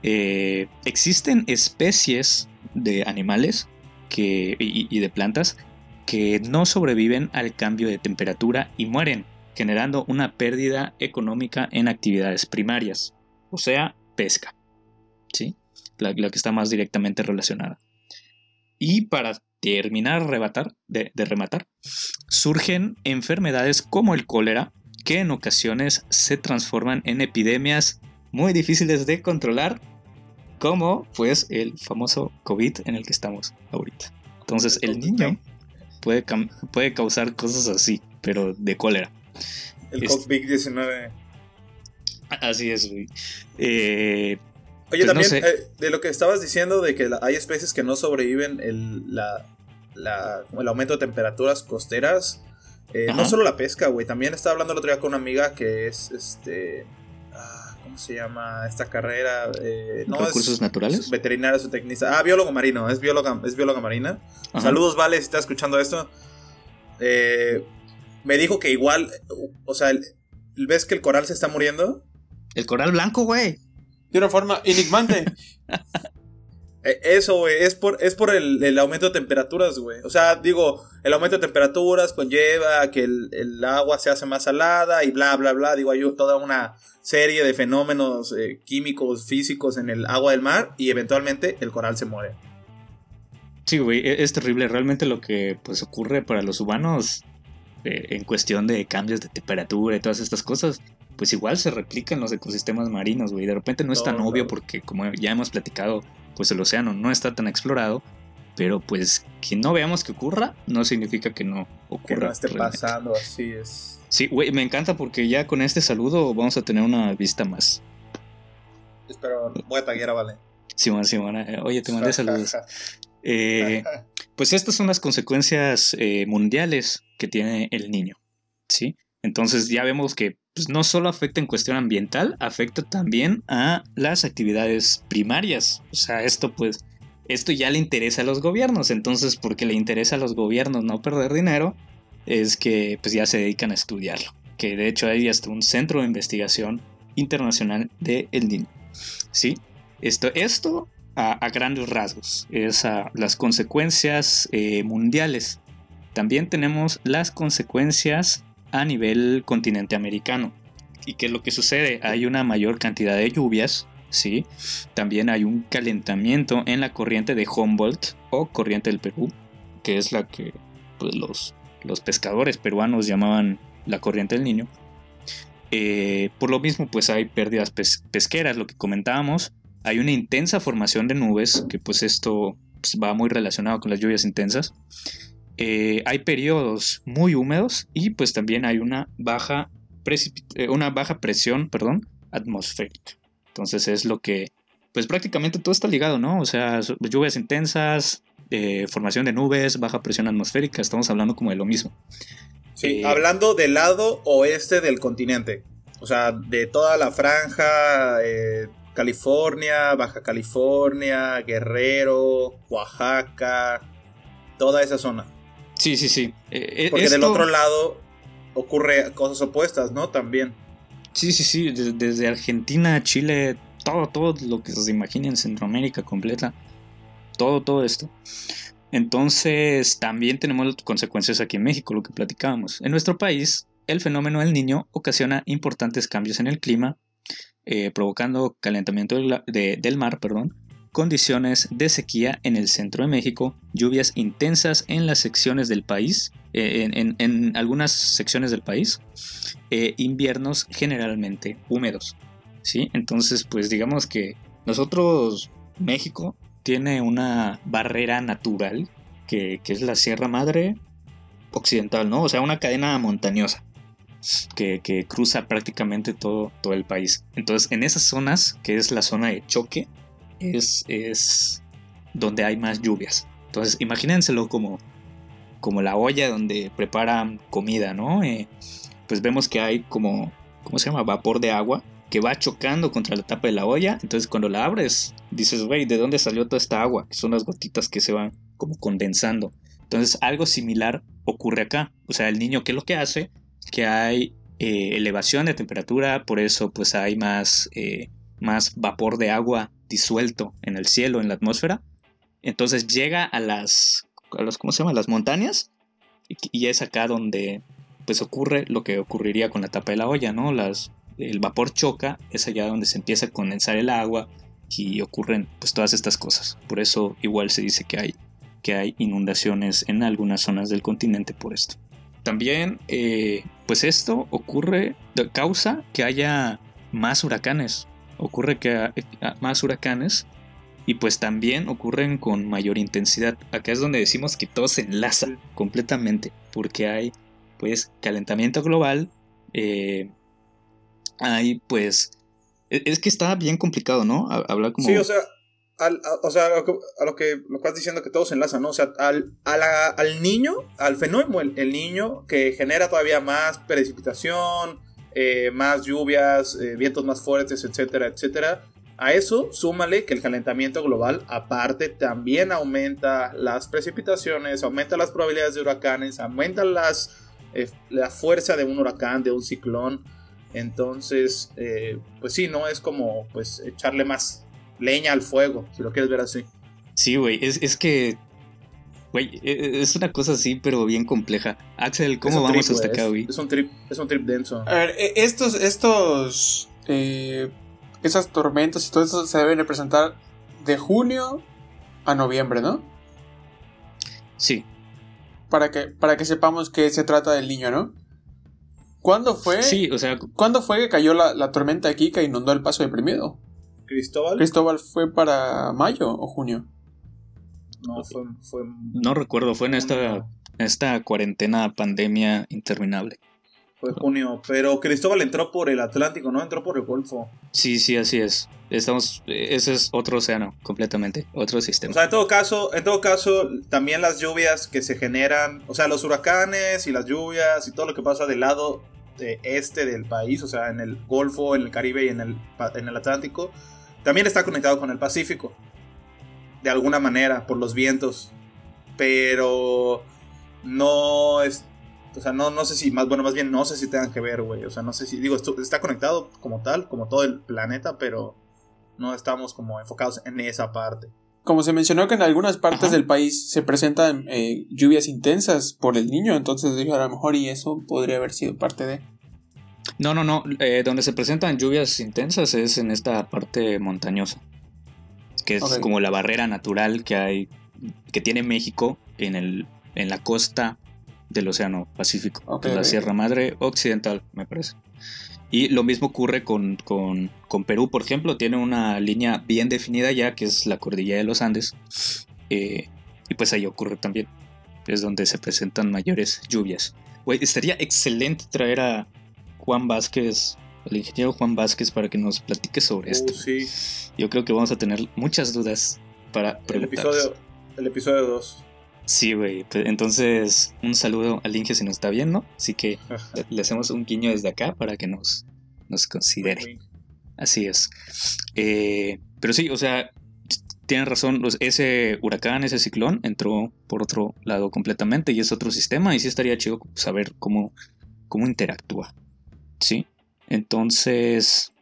Eh, existen especies de animales que, y de plantas que no sobreviven al cambio de temperatura y mueren, generando una pérdida económica en actividades primarias, o sea, pesca. ¿Sí? la, que está más directamente relacionada. Y para terminar de, de rematar, surgen enfermedades como el cólera, que en ocasiones se transforman en epidemias muy difíciles de controlar, como pues el famoso COVID en el que estamos ahorita. Entonces el niño puede, puede causar cosas así, pero de cólera. El COVID-19. Así es, güey. Eh, Oye, pues también eh, de lo que estabas diciendo de que hay especies que no sobreviven el, el aumento de temperaturas costeras. Eh, no solo la pesca, güey. También estaba hablando el otro día con una amiga que es este. Ah, ¿Cómo se llama esta carrera? Eh, no ¿Recursos naturales? Veterinaria o tecnista. Ah, biólogo marino. Es bióloga, es bióloga marina. Saludos, Vale, si estás escuchando esto. me dijo que igual. O sea, ¿ves que el coral se está muriendo? El coral blanco, güey de una forma enigmante. Eh, eso, güey, es por, es por el, aumento de temperaturas, güey. O sea, digo, el aumento de temperaturas conlleva que el, agua se hace más salada y bla, bla, bla. Digo, hay toda una serie de fenómenos eh, químicos, físicos en el agua del mar y eventualmente el coral se muere. Sí, güey, e, es terrible. Realmente lo que pues ocurre para los humanos eh, en cuestión de cambios de temperatura y todas estas cosas, pues igual se replica en los ecosistemas marinos, güey. De repente no es tan obvio porque, como ya hemos platicado, pues el océano no está tan explorado. Pero pues que no veamos que ocurra no significa que no ocurra. Que no esté pasando, así es. Sí, güey, me encanta porque ya con este saludo vamos a tener una vista más. Espero, voy a taguear Vale. Simón, Simón, eh, oye, te mandé saludos. Eh, pues estas son las consecuencias eh, mundiales que tiene el niño, ¿sí? Entonces ya vemos que pues, no solo afecta en cuestión ambiental, afecta también a las actividades primarias. O sea, esto pues, esto ya le interesa a los gobiernos. Entonces, porque le interesa a los gobiernos no perder dinero, es que pues ya se dedican a estudiarlo, que de hecho hay hasta un centro de investigación internacional de El Niño. ¿Sí? Esto, esto a, grandes rasgos es a las consecuencias eh, mundiales. También tenemos las consecuencias a nivel continente americano. ¿Y qué es lo que sucede? Hay una mayor cantidad de lluvias, ¿sí? También hay un calentamiento en la corriente de Humboldt o corriente del Perú, que es la que pues, los, los pescadores peruanos llamaban la corriente del niño. Eh, por lo mismo, pues hay pérdidas pesqueras, lo que comentábamos. Hay una intensa formación de nubes, que pues esto pues, va muy relacionado con las lluvias intensas. Eh, hay periodos muy húmedos y pues también hay una baja, eh, una baja presión perdón, atmosférica. Entonces es lo que, pues prácticamente todo está ligado, ¿no? O sea, lluvias intensas, formación de nubes, baja presión atmosférica, estamos hablando como de lo mismo. Sí, hablando del lado oeste del continente. O sea, de toda la franja, eh, California, Baja California, Guerrero, Oaxaca, toda esa zona. Sí, sí, sí. Eh, eh, Porque del otro lado ocurre cosas opuestas, ¿no? También. Sí, sí, sí. Desde, Argentina, Chile, todo, todo lo que se imaginen, Centroamérica completa. Todo, todo esto. Entonces, también tenemos consecuencias aquí en México, lo que platicábamos. En nuestro país, el fenómeno del niño ocasiona importantes cambios en el clima, eh, provocando calentamiento del, mar, perdón, condiciones de sequía en el centro de México, lluvias intensas en las secciones del país, eh, en, algunas secciones del país, eh, inviernos generalmente húmedos. ¿sí? Entonces, pues digamos que nosotros, México, tiene una barrera natural que, es la Sierra Madre Occidental, ¿no? O sea, una cadena montañosa que, cruza prácticamente todo, todo el país. Entonces, en esas zonas, que es la zona de choque, es, es donde hay más lluvias. Entonces, imagínenselo como, como la olla donde preparan comida, ¿no? Eh, pues vemos que hay como, ¿cómo se llama? Vapor de agua que va chocando contra la tapa de la olla. Entonces cuando la abres, dices, güey, ¿de dónde salió toda esta agua? Que son las gotitas que se van como condensando. Entonces algo similar ocurre acá. O sea, el niño, ¿qué es lo que hace? Que hay eh, elevación de temperatura, por eso pues hay más, eh, más vapor de agua disuelto en el cielo, en la atmósfera. Entonces llega a las, a los, ¿cómo se llama? Las montañas. Y, es acá donde pues ocurre lo que ocurriría con la tapa de la olla, ¿no? Las el vapor choca, es allá donde se empieza a condensar el agua y ocurren pues todas estas cosas. Por eso igual se dice que hay, que hay inundaciones en algunas zonas del continente por esto. También eh, pues esto ocurre, causa que haya más huracanes. Ocurre que haya más huracanes y pues también ocurren con mayor intensidad. Acá es donde decimos que todo se enlaza completamente porque hay pues calentamiento global, eh, Ahí pues e, es que está bien complicado, ¿no? Hablar como... Sí, o sea, a, o sea, a lo que lo estás diciendo que todo se enlaza, ¿no? O sea, al, al niño, al fenómeno, el, niño que genera todavía más precipitación, eh, más lluvias, eh, vientos más fuertes, etcétera, etcétera. A eso súmale que el calentamiento global aparte también aumenta las precipitaciones, aumenta las probabilidades de huracanes, aumenta las, eh, la fuerza de un huracán, de un ciclón. Entonces, pues sí, ¿no? Es como pues echarle más leña al fuego, si lo quieres ver así. Sí, güey, es, que, güey, e, e, es una cosa así, pero bien compleja. Axel, ¿cómo vamos hasta acá, güey? Es un trip, es un trip denso. A ver, e, estos, estos, eh, esas tormentas y todo eso se deben de presentar de junio a noviembre, ¿no? Sí. Para que, para que sepamos que se trata del niño, ¿no? ¿Cuándo fue? Sí, o sea. ¿Cuándo fue que cayó la, tormenta aquí que inundó el paso deprimido? ¿Cristóbal? ¿Cristóbal fue para mayo o junio? No, fue. fue no recuerdo, fue en esta, esta cuarentena, pandemia interminable. Fue junio, pero Cristóbal entró por el Atlántico, no entró por el Golfo. Sí, sí, así es. Estamos, ese es otro océano, completamente, otro sistema. O sea, en todo caso, en todo caso, también las lluvias que se generan, o sea, los huracanes y las lluvias y todo lo que pasa del lado este del país, o sea, en el Golfo, en el Caribe y en el, en el Atlántico, también está conectado con el Pacífico, de alguna manera, por los vientos, pero no es O sea, no, no sé si, más, bueno, más bien no sé si tengan que ver, güey. O sea, no sé si, digo, esto está conectado como tal, como todo el planeta, pero no estamos como enfocados en esa parte. Como se mencionó que en algunas partes del país se presentan eh, lluvias intensas por el niño, entonces digo, a lo mejor y eso podría haber sido parte de... No, no, no. Eh, donde se presentan lluvias intensas es en esta parte montañosa. Que es como la barrera natural que hay. que tiene México en el. en la costa del Océano Pacífico. la Sierra Madre Occidental, me parece. Y lo mismo ocurre con, Perú, por ejemplo, tiene una línea bien definida ya, que es la cordillera de los Andes. Eh, y pues ahí ocurre también. Es donde se presentan mayores lluvias. Güey, estaría excelente traer a Juan Vázquez, el ingeniero Juan Vázquez, para que nos platique sobre esto. Sí. Yo creo que vamos a tener muchas dudas para preguntar. El episodio 2. Sí, güey. Pues, entonces, un saludo al Inge si nos está viendo. Así que le hacemos un guiño desde acá para que nos, nos considere. Así es. Eh, pero sí, o sea, tienen razón. Ese huracán, ese ciclón, entró por otro lado completamente y es otro sistema. Y sí estaría chido saber cómo, cómo interactúa. ¿Sí? Entonces,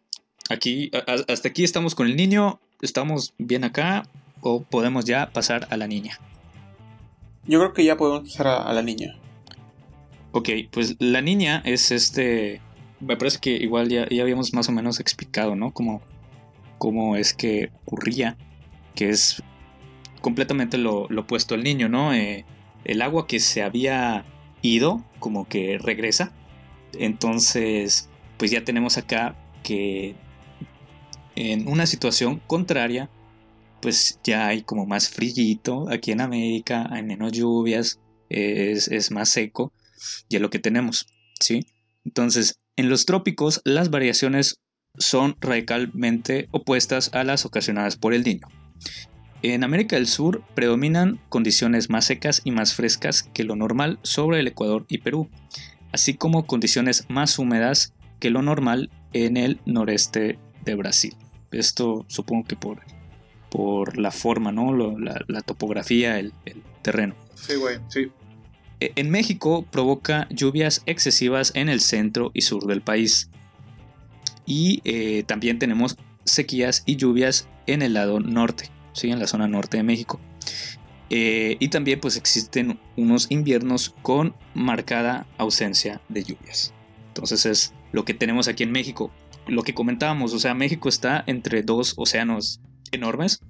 aquí, hasta aquí estamos con el niño, estamos bien acá o podemos ya pasar a la niña. Yo creo que ya podemos pasar a, la niña. Ok, pues la niña es este, me parece que igual ya, ya habíamos más o menos explicado, ¿no? Cómo, cómo es que ocurría, que es completamente lo, opuesto al niño, ¿no? Eh, el agua que se había ido, como que regresa. Entonces, pues ya tenemos acá que en una situación contraria, pues ya hay como más frillito aquí en América, hay menos lluvias, es, más seco, y es lo que tenemos, ¿sí? Entonces, en los trópicos las variaciones son radicalmente opuestas a las ocasionadas por el niño. En América del Sur predominan condiciones más secas y más frescas que lo normal sobre el Ecuador y Perú, así como condiciones más húmedas que lo normal en el noreste de Brasil. Esto supongo que por, por la forma, ¿no? la, topografía, el, terreno. Sí, güey, sí. E, en México provoca lluvias excesivas en el centro y sur del país. Y eh, también tenemos sequías y lluvias en el lado norte, ¿sí? en la zona norte de México. Eh, y también pues existen unos inviernos con marcada ausencia de lluvias. Entonces es lo que tenemos aquí en México. Lo que comentábamos, o sea, México está entre dos océanos enormes.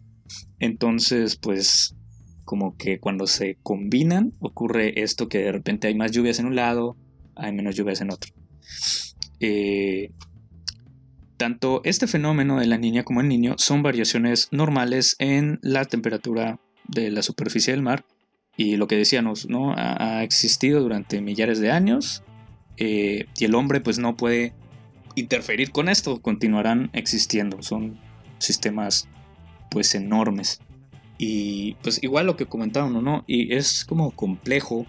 Entonces, pues, como que cuando se combinan, ocurre esto que de repente hay más lluvias en un lado, hay menos lluvias en otro. Eh, tanto este fenómeno de la niña como el niño son variaciones normales en la temperatura de la superficie del mar y lo que decíamos, ¿no? Ha, existido durante millares de años eh, y el hombre pues no puede interferir con esto, continuarán existiendo, son sistemas pues enormes. Y pues igual lo que comentaban, ¿no? Y es como complejo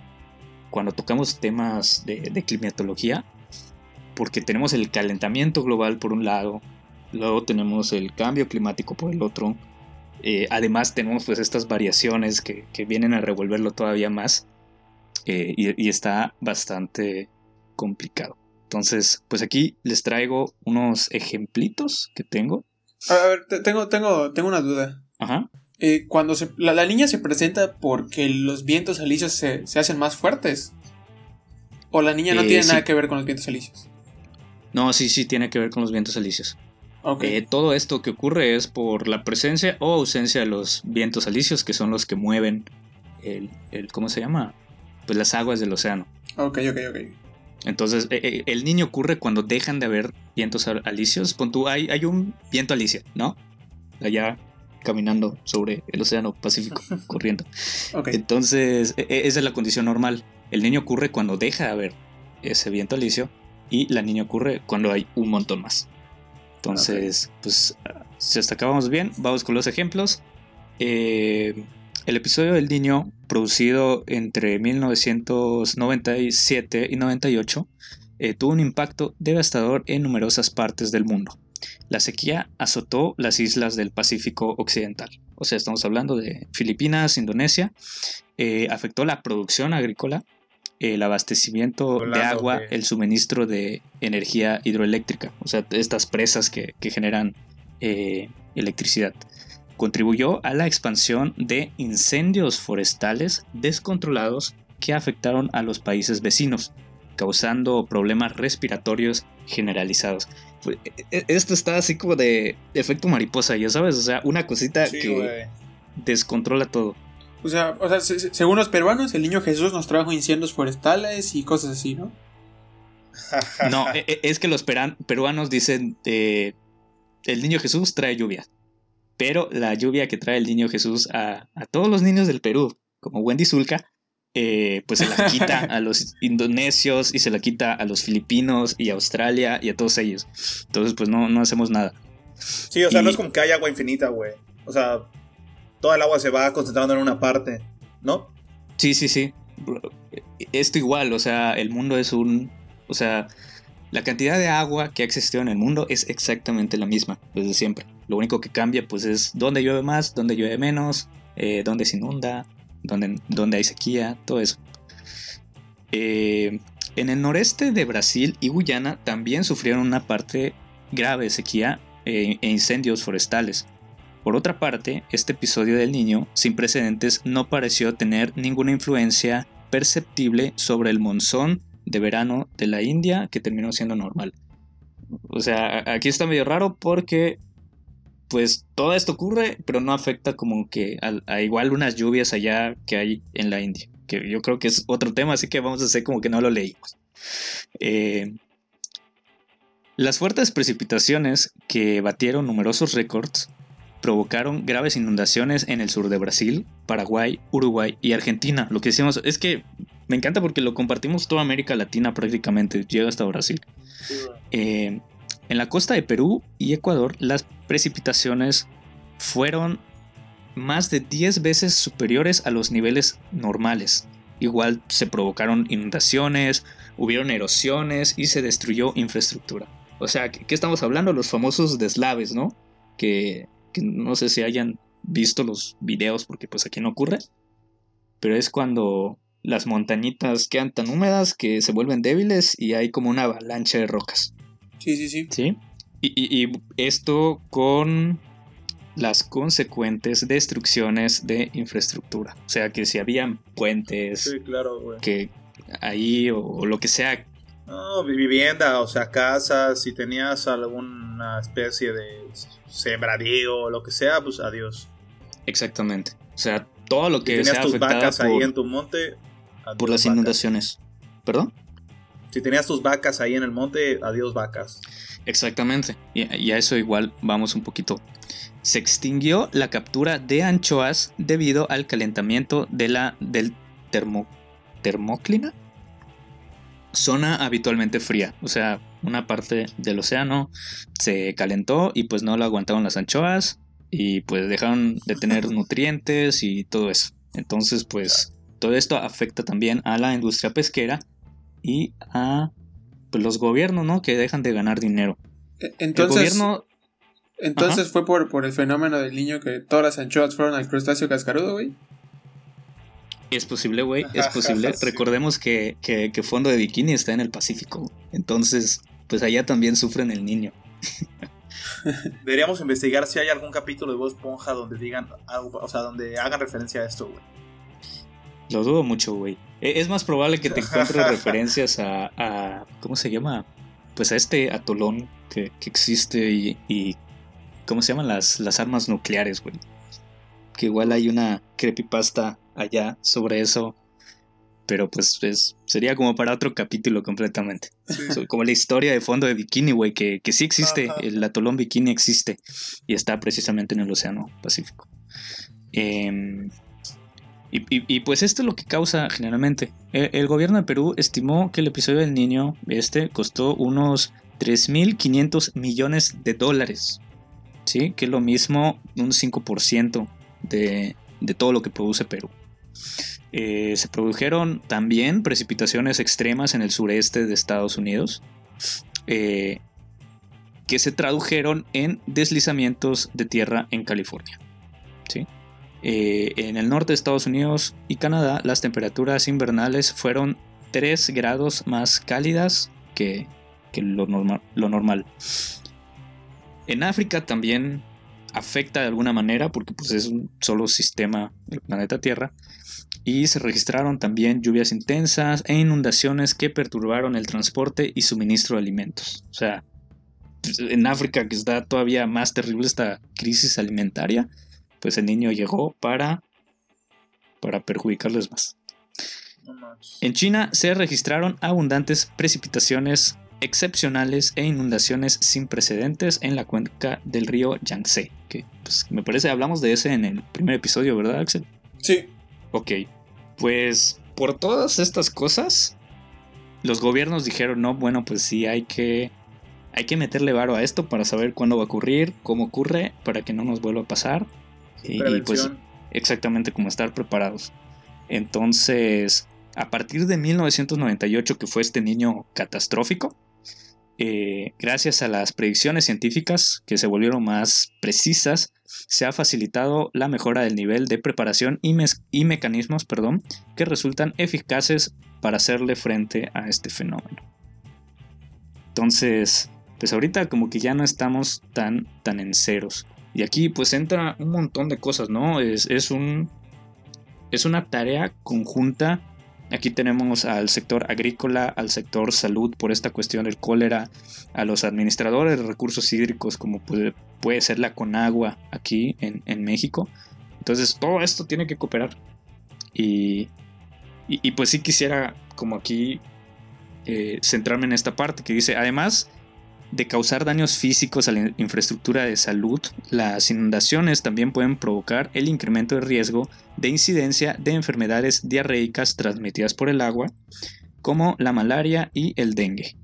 cuando tocamos temas de, de climatología, porque tenemos el calentamiento global por un lado, luego tenemos el cambio climático por el otro, eh, además tenemos pues estas variaciones que, vienen a revolverlo todavía más eh, y, está bastante complicado. Entonces, pues aquí les traigo unos ejemplitos que tengo. A ver, tengo, tengo, tengo una duda. Ajá. Eh, cuando la, niña se presenta porque los vientos alisios se, hacen más fuertes. ¿O la niña no tiene nada que ver con los vientos alisios? No, sí, sí, tiene que ver con los vientos alisios. Eh, todo esto que ocurre es por la presencia o ausencia de los vientos alisios, que son los que mueven el, ¿cómo se llama? Pues las aguas del océano. Ok, ok, ok. Entonces, eh, eh, el niño ocurre cuando dejan de haber vientos alisios. Pon tú, hay, hay un viento alisio, ¿no? Allá caminando sobre el océano Pacífico, corriendo. Entonces, e, e, esa es la condición normal. El niño ocurre cuando deja de haber ese viento alisio y la niña ocurre cuando hay un montón más. Entonces, pues, si hasta acá vamos bien, vamos con los ejemplos. Eh, el episodio del niño, producido entre 1997 y 98, eh, tuvo un impacto devastador en numerosas partes del mundo. La sequía azotó las islas del Pacífico Occidental. O sea, estamos hablando de Filipinas, Indonesia. Eh, afectó la producción agrícola el abastecimiento de agua, el suministro de energía hidroeléctrica, o sea, estas presas que, generan eh, electricidad. Contribuyó a la expansión de incendios forestales descontrolados que afectaron a los países vecinos, causando problemas respiratorios generalizados. E, e, esto está así como de efecto mariposa, ya sabes, o sea, una cosita que descontrola todo. O sea, o sea según los peruanos, el niño Jesús nos trajo incendios forestales y cosas así, ¿no? no, e, es que los peruanos dicen, eh, el niño Jesús trae lluvia. Pero la lluvia que trae el niño Jesús a, a todos los niños del Perú, como Wendy Zulka, eh, pues se la quita a los indonesios y se la quita a los filipinos y a Australia y a todos ellos. Entonces, pues no, no hacemos nada. Sí, o sea, no es como que hay agua infinita, güey. O sea, toda el agua se va concentrando en una parte, ¿no? Sí, sí, sí. Esto igual, o sea, el mundo es un... O sea, la cantidad de agua que ha existido en el mundo es exactamente la misma desde siempre. Lo único que cambia pues es dónde llueve más, dónde llueve menos, eh, dónde se inunda, donde, hay sequía, todo eso. Eh, en el noreste de Brasil y Guyana también sufrieron una parte grave de sequía e, e incendios forestales. Por otra parte, este episodio del niño sin precedentes no pareció tener ninguna influencia perceptible sobre el monzón de verano de la India que terminó siendo normal. O sea, aquí está medio raro porque pues todo esto ocurre, pero no afecta como que a, igual unas lluvias allá que hay en la India, que yo creo que es otro tema, así que vamos a hacer como que no lo leímos. Eh, las fuertes precipitaciones que batieron numerosos récords provocaron graves inundaciones en el sur de Brasil, Paraguay, Uruguay y Argentina. Lo que decíamos es que me encanta porque lo compartimos toda América Latina prácticamente, llega hasta Brasil. Eh, en la costa de Perú y Ecuador, las precipitaciones fueron más de 10 veces superiores a los niveles normales. Igual se provocaron inundaciones, hubieron erosiones y se destruyó infraestructura. O sea, ¿qué estamos hablando? Los famosos deslaves, ¿no? Que, que no sé si hayan visto los videos porque pues aquí no ocurre. Pero es cuando las montañitas quedan tan húmedas que se vuelven débiles y hay como una avalancha de rocas. Sí, sí, sí. Sí. Y, esto con las consecuentes destrucciones de infraestructura. O sea, que si habían puentes, sí, claro, güey. que ahí o, lo que sea. No, vivienda, o sea, casas, si tenías alguna especie de sembradío o lo que sea, pues adiós. Exactamente. O sea, todo lo que si tenías tus vacas ahí en tu monte, por las inundaciones. ¿Perdón? Si tenías tus vacas ahí en el monte, adiós vacas. Exactamente. Y, a eso igual vamos un poquito. Se extinguió la captura de anchoas debido al calentamiento de la, del termo, termóclina. Zona habitualmente fría. O sea, una parte del océano se calentó y pues no lo aguantaron las anchoas y pues dejaron de tener nutrientes y todo eso. Entonces pues todo esto afecta también a la industria pesquera y a pues, los gobiernos, ¿no? Que dejan de ganar dinero. E, entonces, Entonces fue por, por el fenómeno del niño que todas las anchoas fueron al crustáceo cascarudo, güey. Es posible, güey, es posible. Recordemos que, que, Fondo de Bikini está en el Pacífico. Entonces, pues allá también sufren el niño. Deberíamos investigar si hay algún capítulo de Voz Esponja donde digan algo, o sea, donde hagan referencia a esto, güey. Lo dudo mucho, güey. E, es más probable que te encuentres referencias a, ¿Cómo se llama? Pues a este atolón que, existe y, ¿Cómo se llaman las, las armas nucleares, güey? Que igual hay una creepypasta allá sobre eso. Pero pues sería como para otro capítulo completamente. Como la historia de fondo de Bikini, güey, que, que sí existe. El atolón Bikini existe. Y está precisamente en el Océano Pacífico. Eh, y, pues esto es lo que causa generalmente. E, el, gobierno de Perú estimó que el episodio del niño este costó unos 3.500 millones de dólares. ¿Sí? Que es lo mismo un 5% de, de, todo lo que produce Perú. Eh, se produjeron también precipitaciones extremas en el sureste de Estados Unidos. Eh, que se tradujeron en deslizamientos de tierra en California. ¿sí? Eh, en el norte de Estados Unidos y Canadá las temperaturas invernales fueron 3 grados más cálidas que, lo, normal. En África también afecta de alguna manera porque pues, es un solo sistema del planeta Tierra y se registraron también lluvias intensas e inundaciones que perturbaron el transporte y suministro de alimentos. O sea, en África que está todavía más terrible esta crisis alimentaria, pues el niño llegó para para perjudicarles más. En China se registraron abundantes precipitaciones excepcionales e inundaciones sin precedentes en la cuenca del río Yangtze. Que pues, me parece hablamos de ese en el primer episodio, ¿verdad, Axel? Sí. Ok. Pues por todas estas cosas, los gobiernos dijeron, no, bueno, pues sí, hay que, hay que meterle varo a esto para saber cuándo va a ocurrir, cómo ocurre, para que no nos vuelva a pasar. Y, y, pues exactamente como estar preparados. Entonces, a partir de 1998, que fue este niño catastrófico, eh, gracias a las predicciones científicas que se volvieron más precisas, se ha facilitado la mejora del nivel de preparación y, y mecanismos perdón, que resultan eficaces para hacerle frente a este fenómeno. Entonces, pues ahorita como que ya no estamos tan, tan en ceros. Y aquí pues entra un montón de cosas, ¿no? Es, es, un, es una tarea conjunta Aquí tenemos al sector agrícola, al sector salud por esta cuestión del cólera, a los administradores de recursos hídricos como puede, puede ser la Conagua aquí en, México. Entonces todo esto tiene que cooperar. Y, y, pues sí quisiera como aquí eh, centrarme en esta parte que dice, además de causar daños físicos a la infraestructura de salud, las inundaciones también pueden provocar el incremento de riesgo de incidencia de enfermedades diarreicas transmitidas por el agua, como la malaria y el dengue.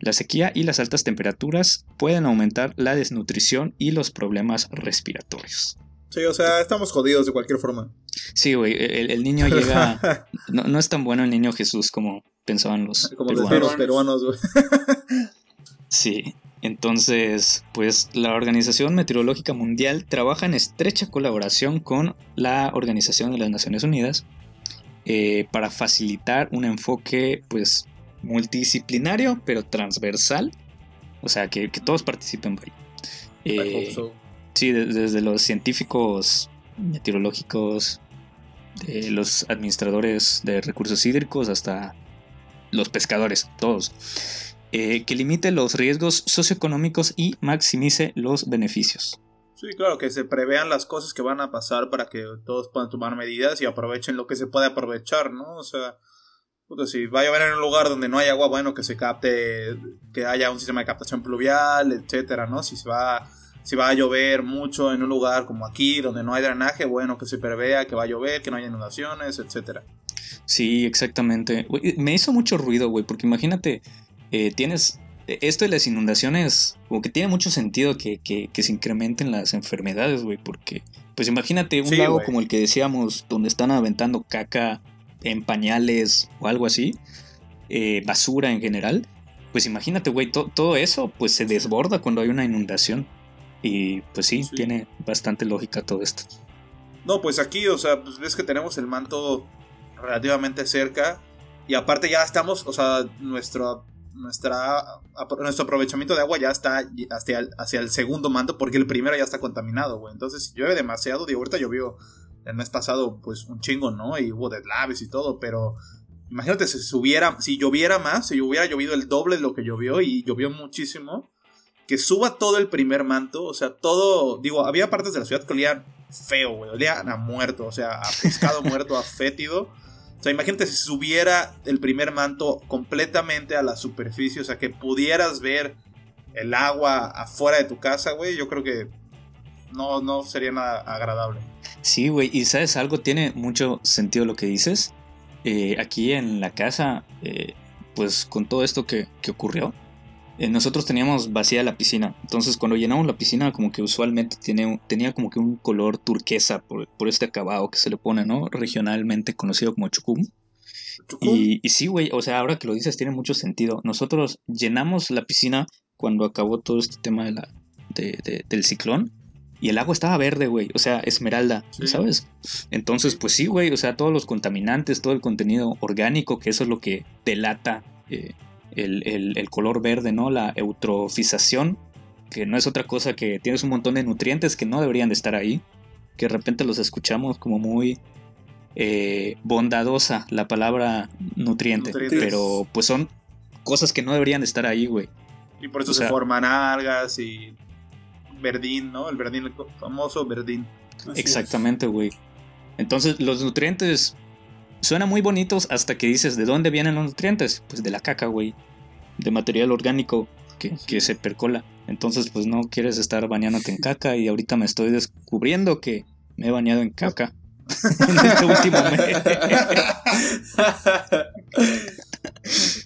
La sequía y las altas temperaturas pueden aumentar la desnutrición y los problemas respiratorios. Sí, o sea, estamos jodidos de cualquier forma. Sí, güey, el, niño llega... No, es tan bueno el niño Jesús como pensaban los como los peruanos, güey. Sí, entonces, pues la Organización Meteorológica Mundial trabaja en estrecha colaboración con la Organización de las Naciones Unidas eh, para facilitar un enfoque, pues, multidisciplinario, pero transversal. O sea, que, todos participen. Eh, Sí, desde los científicos meteorológicos, de los administradores de recursos hídricos hasta los pescadores, todos. Eh, que limite los riesgos socioeconómicos y maximice los beneficios. Sí, claro, que se prevean las cosas que van a pasar para que todos puedan tomar medidas y aprovechen lo que se puede aprovechar, ¿no? O sea, si va a llover en un lugar donde no hay agua, bueno, que se capte, que haya un sistema de captación pluvial, etcétera, ¿no? Si se va, si va a llover mucho en un lugar como aquí, donde no hay drenaje, bueno, que se prevea que va a llover, que no haya inundaciones, etcétera. Sí, exactamente. me hizo mucho ruido, güey, porque imagínate, eh, tienes esto de las inundaciones, como que tiene mucho sentido que, se incrementen las enfermedades, güey, porque, pues imagínate un lago como el que decíamos, donde están aventando caca en pañales o algo así, eh, basura en general, pues imagínate, güey, todo eso, pues se desborda cuando hay una inundación. Y pues sí, tiene bastante lógica todo esto. No, pues aquí, o sea, pues ves que tenemos el manto relativamente cerca. Y aparte ya estamos, o sea, nuestro nuestra, nuestro aprovechamiento de agua ya está hacia el, hacia el segundo manto porque el primero ya está contaminado, güey. Entonces, si llueve demasiado, digo, ahorita llovió el mes pasado, pues un chingo, ¿no? Y hubo deslaves y todo, pero imagínate si subiera, si lloviera más, si hubiera llovido el doble de lo que llovió y llovió muchísimo, que suba todo el primer manto, o sea, todo, digo, había partes de la ciudad que olían feo, güey, olían a muerto, o sea, a pescado muerto, a fétido. O sea, imagínate si subiera el primer manto completamente a la superficie, o sea, que pudieras ver el agua afuera de tu casa, güey, yo creo que no, no sería nada agradable. Sí, güey, y sabes algo, tiene mucho sentido lo que dices. Eh, aquí en la casa, eh, pues con todo esto que, que ocurrió, eh, nosotros teníamos vacía la piscina. Entonces, cuando llenamos la piscina, como que usualmente tiene, tenía como que un color turquesa por, este acabado que se le pone, ¿no? Regionalmente conocido como chucum. Y, y, sí, güey, o sea, ahora que lo dices, tiene mucho sentido. Nosotros llenamos la piscina cuando acabó todo este tema de la, del ciclón. y el agua estaba verde, güey, o sea, esmeralda, ¿sabes? Entonces, pues sí, güey, o sea, todos los contaminantes, todo el contenido orgánico, que eso es lo que delata eh, el, color verde, ¿no? La eutrofización, que no es otra cosa que tienes un montón de nutrientes que no deberían de estar ahí, que de repente los escuchamos como muy eh, bondadosa la palabra nutriente, pero pues son cosas que no deberían de estar ahí, güey. Y por eso se forman algas y verdín, ¿no? El verdín, el famoso verdín. Exactamente, güey. Entonces los nutrientes suenan muy bonitos hasta que dices, ¿de dónde vienen los nutrientes? Pues de la caca, güey. De material orgánico que, que, se percola. Entonces, pues no quieres estar bañándote en caca y ahorita me estoy descubriendo que me he bañado en caca. en este último mes.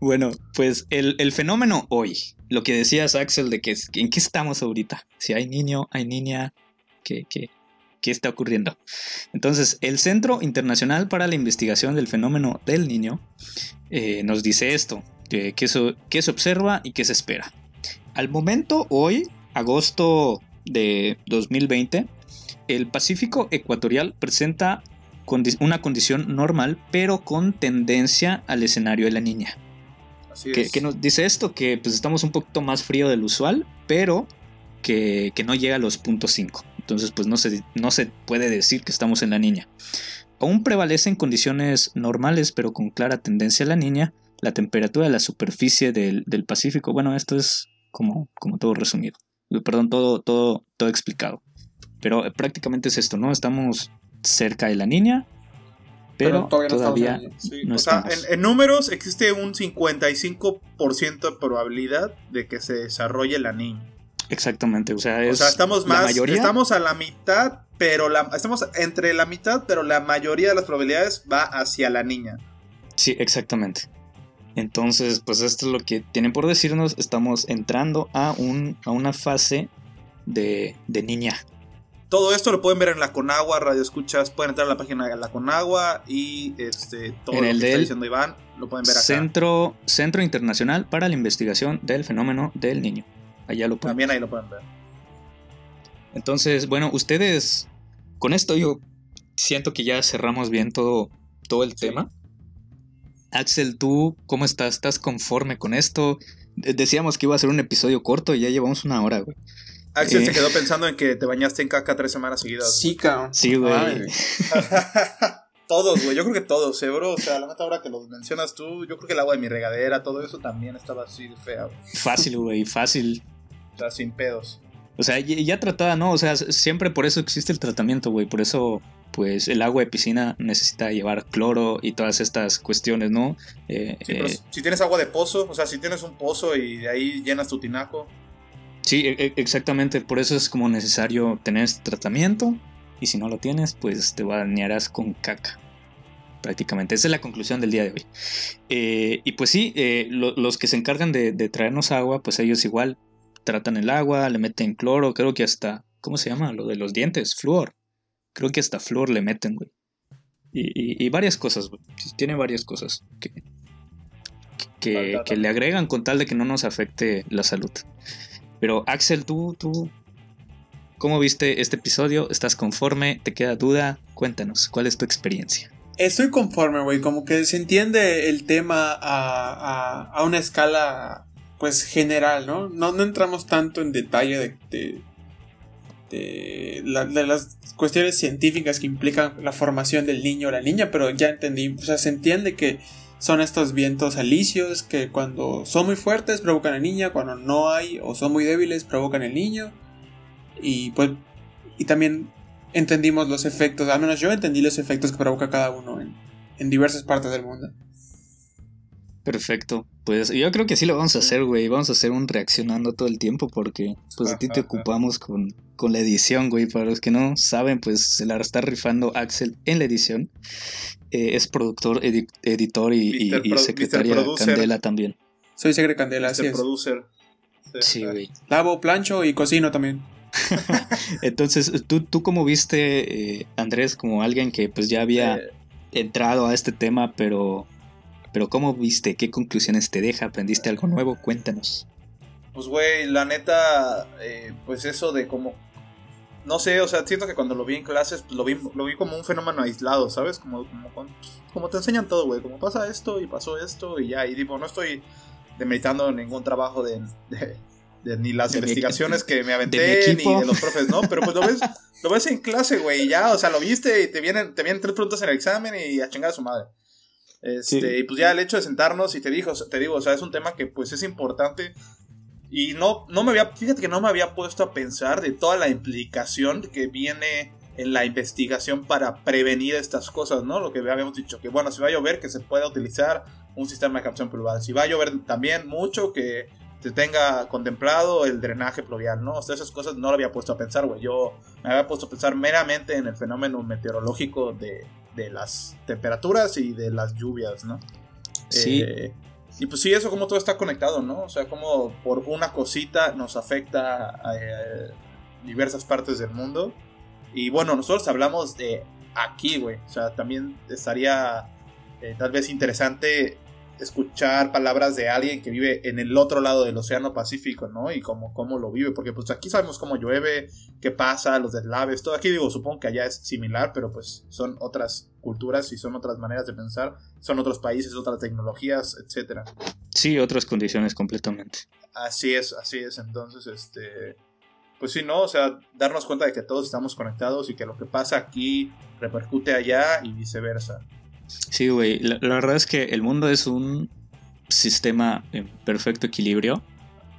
bueno, pues el, fenómeno hoy, lo que decías Axel de que en qué estamos ahorita, si hay niño, hay niña, ¿qué, qué, qué está ocurriendo? Entonces, el Centro Internacional para la Investigación del Fenómeno del Niño eh, nos dice esto, que, que, que se observa y qué se espera. Al momento, hoy, agosto de 2020, el Pacífico ecuatorial presenta una condición normal, pero con tendencia al escenario de la niña. Así que, que, nos dice esto, que pues estamos un poquito más frío del usual, pero que, no llega a los puntos 5. Entonces pues no se, no se puede decir que estamos en la niña. Aún prevalecen condiciones normales, pero con clara tendencia a la niña, la temperatura de la superficie del, del Pacífico. Bueno, esto es como, como todo resumido. Perdón, todo, todo, todo explicado. Pero eh, prácticamente es esto, ¿no? Estamos cerca de la niña, pero, todavía, no, o sea, en, números existe un 55% de probabilidad de que se desarrolle la niña. Exactamente, o sea, es o sea estamos más, mayoría... estamos a la mitad, pero la, estamos entre la mitad, pero la mayoría de las probabilidades va hacia la niña. Sí, exactamente. Entonces, pues esto es lo que tienen por decirnos. Estamos entrando a, un, a una fase de, de niña. Todo esto lo pueden ver en la Conagua, Radio Escuchas, pueden entrar a la página de la Conagua y este, todo lo que está diciendo Iván lo pueden ver acá. Centro, Centro Internacional para la Investigación del Fenómeno del Niño. Allá lo pueden También ahí lo pueden ver. Entonces, bueno, ustedes, con esto yo siento que ya cerramos bien todo, todo el tema. Axel, ¿tú cómo estás? ¿Estás conforme con esto? Decíamos que iba a ser un episodio corto y ya llevamos una hora, güey. Axel se quedó pensando en que te bañaste en caca tres semanas seguidas. Sí, cabrón. Sí, güey. todos, güey. Yo creo que todos, ¿eh, bro? O sea, la neta, ahora que lo mencionas tú, yo creo que el agua de mi regadera, todo eso también estaba así fea, güey. Fácil, güey, fácil. Sin pedos. O sea, ya, tratada, ¿no? O sea, siempre por eso existe el tratamiento, güey. Por eso, pues, el agua de piscina necesita llevar cloro y todas estas cuestiones, ¿no? Eh, eh, si tienes agua de pozo, o sea, si tienes un pozo y de ahí llenas tu tinaco, Sí, e, e, exactamente. Por eso es como necesario tener este tratamiento. Y si no lo tienes, pues te bañarás con caca. Prácticamente. Esa es la conclusión del día de hoy. Eh, y pues sí, los que se encargan de, traernos agua, pues ellos igual tratan el agua, le meten cloro, creo que hasta. ¿Cómo se llama? Lo de los dientes, flúor. Creo que hasta flúor le meten, güey. Y, varias cosas, güey. Tiene varias cosas que, que, que, le agregan con tal de que no nos afecte la salud. Pero Axel, tú, tú, ¿cómo viste este episodio? ¿Estás conforme? ¿Te queda duda? Cuéntanos, ¿cuál es tu experiencia? Estoy conforme, güey, como que se entiende el tema a, a, una escala, pues, general, ¿no? No, entramos tanto en detalle de, de, de, las cuestiones científicas que implican la formación del niño o la niña, pero ya entendí, o sea, se entiende que son estos vientos alicios que cuando son muy fuertes provocan al niño, cuando no hay o son muy débiles provocan el niño. Y pues y también entendimos los efectos, al menos yo entendí los efectos que provoca cada uno en, en diversas partes del mundo. Perfecto. Pues yo creo que sí lo vamos a hacer, güey. Vamos a hacer un reaccionando todo el tiempo porque pues a ti te ocupamos con, con la edición, güey. Para los que no saben, pues se la está rifando Axel en la edición. Eh, es productor, editor y, secretaria Candela también. Soy secretaria Candela, así es. producer. Sí, güey. Lavo, plancho y cocino también. Entonces, ¿tú, tú cómo viste, eh, Andrés, como alguien que pues ya había eh. entrado a este tema, pero, pero ¿cómo viste? ¿Qué conclusiones te deja? ¿Aprendiste algo nuevo? Cuéntanos. Pues, güey, la neta, pues eso de como no sé, o sea, siento que cuando lo vi en clases, pues lo vi, lo vi como un fenómeno aislado, ¿sabes? Como, como, como te enseñan todo, güey. Como pasa esto y pasó esto y ya. Y digo, no estoy demeritando ningún trabajo de, de, ni las investigaciones que me aventé, ni de los profes, ¿no? Pero pues lo ves, lo ves en clase, güey, y ya, o sea, lo viste y te vienen, te vienen tres preguntas en el examen y a chingar a su madre. Este, y pues ya el hecho de sentarnos y te digo, te digo, o sea, es un tema que pues es importante y no, no me había, fíjate que no me había puesto a pensar de toda la implicación que viene en la investigación para prevenir estas cosas, ¿no? Lo que habíamos dicho, que bueno, si va a llover, que se pueda utilizar un sistema de captación pluvial. Si va a llover también mucho, que se tenga contemplado el drenaje pluvial, ¿no? O sea, esas cosas no lo había puesto a pensar, güey. Yo me había puesto a pensar meramente en el fenómeno meteorológico de, de las temperaturas y de las lluvias, ¿no? Sí. Eh, y pues sí, eso como todo está conectado, ¿no? O sea, como por una cosita nos afecta a, eh, diversas partes del mundo. Y bueno, nosotros hablamos de aquí, güey. O sea, también estaría eh, tal vez interesante escuchar palabras de alguien que vive en el otro lado del Océano Pacífico, ¿no? Y cómo, cómo lo vive, porque pues aquí sabemos cómo llueve, qué pasa, los deslaves, todo aquí digo, supongo que allá es similar, pero pues son otras culturas y son otras maneras de pensar, son otros países, otras tecnologías, etcétera. Sí, otras condiciones completamente. Así es, así es, entonces este pues sí, ¿no? O sea, darnos cuenta de que todos estamos conectados y que lo que pasa aquí repercute allá y viceversa. Sí, güey. La, verdad es que el mundo es un sistema en perfecto equilibrio.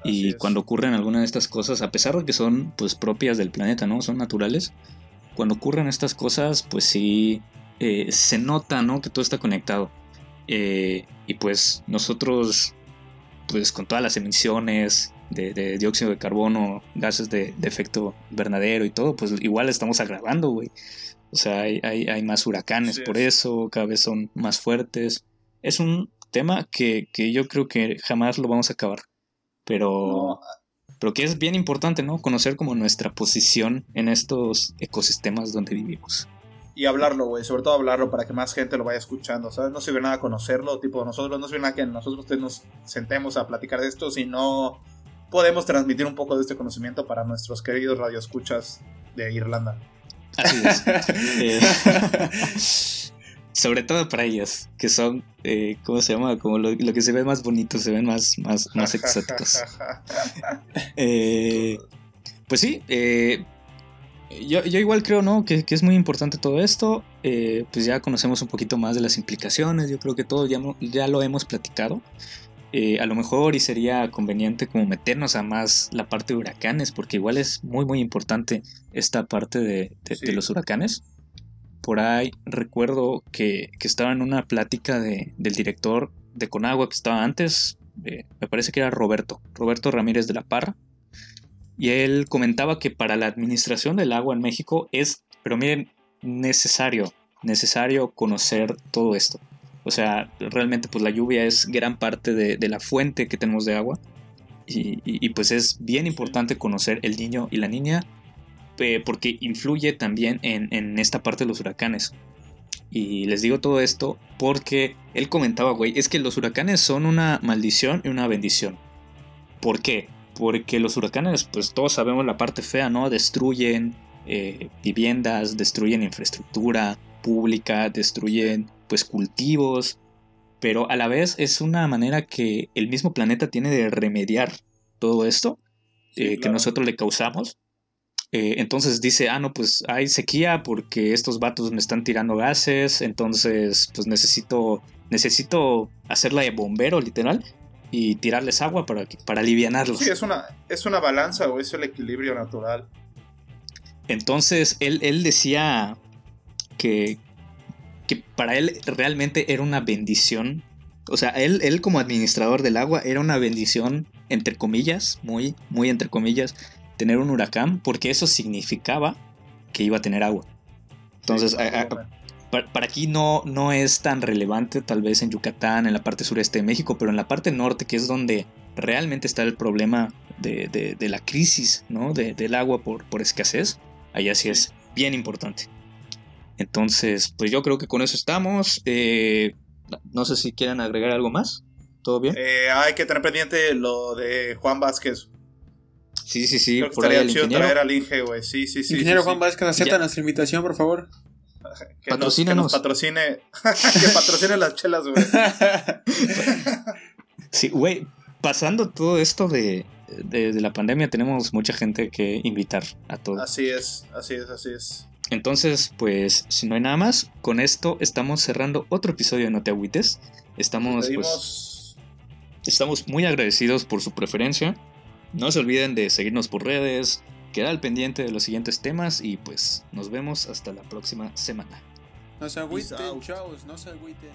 y cuando ocurren algunas de estas cosas, a pesar de que son pues propias del planeta, ¿no? Son naturales. Cuando ocurren estas cosas, pues sí eh, se nota, ¿no? Que todo está conectado. Eh, y pues nosotros, pues con todas las emisiones de, dióxido de carbono, gases de, de, efecto invernadero y todo, pues igual estamos agravando, güey. O sea, hay, hay, más huracanes por eso, cada vez son más fuertes. Es un tema que, yo creo que jamás lo vamos a acabar. Pero, pero que es bien importante, ¿no? Conocer como nuestra posición en estos ecosistemas donde vivimos. Y hablarlo, güey, sobre todo hablarlo para que más gente lo vaya escuchando, ¿sabes? No sirve nada conocerlo, tipo, nosotros no sirve nada que nosotros nos sentemos a platicar de esto, si no podemos transmitir un poco de este conocimiento para nuestros queridos radioescuchas de Irlanda. Así es. Eh, sobre todo para ellas, que son, eh, ¿cómo se llama? Como lo, que se ve más bonito, se ven más, más, más exóticos. Eh, pues sí, yo, igual creo, ¿no? Que, es muy importante todo esto. pues ya conocemos un poquito más de las implicaciones, yo creo que todo ya, ya lo hemos platicado. a lo mejor y sería conveniente como meternos a más la parte de huracanes, porque igual es muy muy importante esta parte de, los huracanes. Por ahí recuerdo que, estaba en una plática de, del director de Conagua que estaba antes, eh, me parece que era Roberto, Roberto Ramírez de la Parra, y él comentaba que para la administración del agua en México es, pero miren, necesario, necesario conocer todo esto. O sea, realmente pues la lluvia es gran parte de, la fuente que tenemos de agua. Y, y, pues es bien importante conocer el niño y la niña eh, porque influye también en, esta parte de los huracanes. Y les digo todo esto porque él comentaba, güey, es que los huracanes son una maldición y una bendición. ¿Por qué? Porque los huracanes, pues todos sabemos la parte fea, ¿no? Destruyen eh, viviendas, destruyen infraestructura pública, destruyen pues cultivos, pero a la vez es una manera que el mismo planeta tiene de remediar todo esto eh, que nosotros le causamos eh, entonces dice, ah, no, pues hay sequía porque estos vatos me están tirando gases, entonces pues necesito, necesito hacerla de bombero literal y tirarles agua para, para alivianarlos. Sí, es una, es una balanza o es el equilibrio natural. Entonces él, él decía que, que para él realmente era una bendición. O sea, él, él como administrador del agua era una bendición, entre comillas, muy, muy entre comillas, tener un huracán porque eso significaba que iba a tener agua. Entonces, para, aquí no, no es tan relevante tal vez en Yucatán, en la parte sureste de México, pero en la parte norte, que es donde realmente está el problema de, la crisis ¿no? del agua por, por escasez, allá sí es bien importante. Entonces, pues yo creo que con eso estamos. Eh, no sé si quieren agregar algo más. ¿Todo bien? Eh, hay que tener pendiente lo de Juan Vázquez. Sí, sí, sí. Creo que estaría chido traer al Inge, güey. Sí, sí, sí. Ingeniero sí, Juan Vázquez, acepta nuestra invitación, por favor. Que nos, que nos patrocine. que patrocine las chelas, güey. sí, güey. Pasando todo esto de, de, de, la pandemia, tenemos mucha gente que invitar a todos. Así es, así es, así es. Entonces, pues, si no hay nada más, con esto estamos cerrando otro episodio de No Te Agüites. Estamos, pues, estamos muy agradecidos por su preferencia. No se olviden de seguirnos por redes, quedar al pendiente de los siguientes temas y pues nos vemos hasta la próxima semana. No se agüiten, chavos, no se agüiten.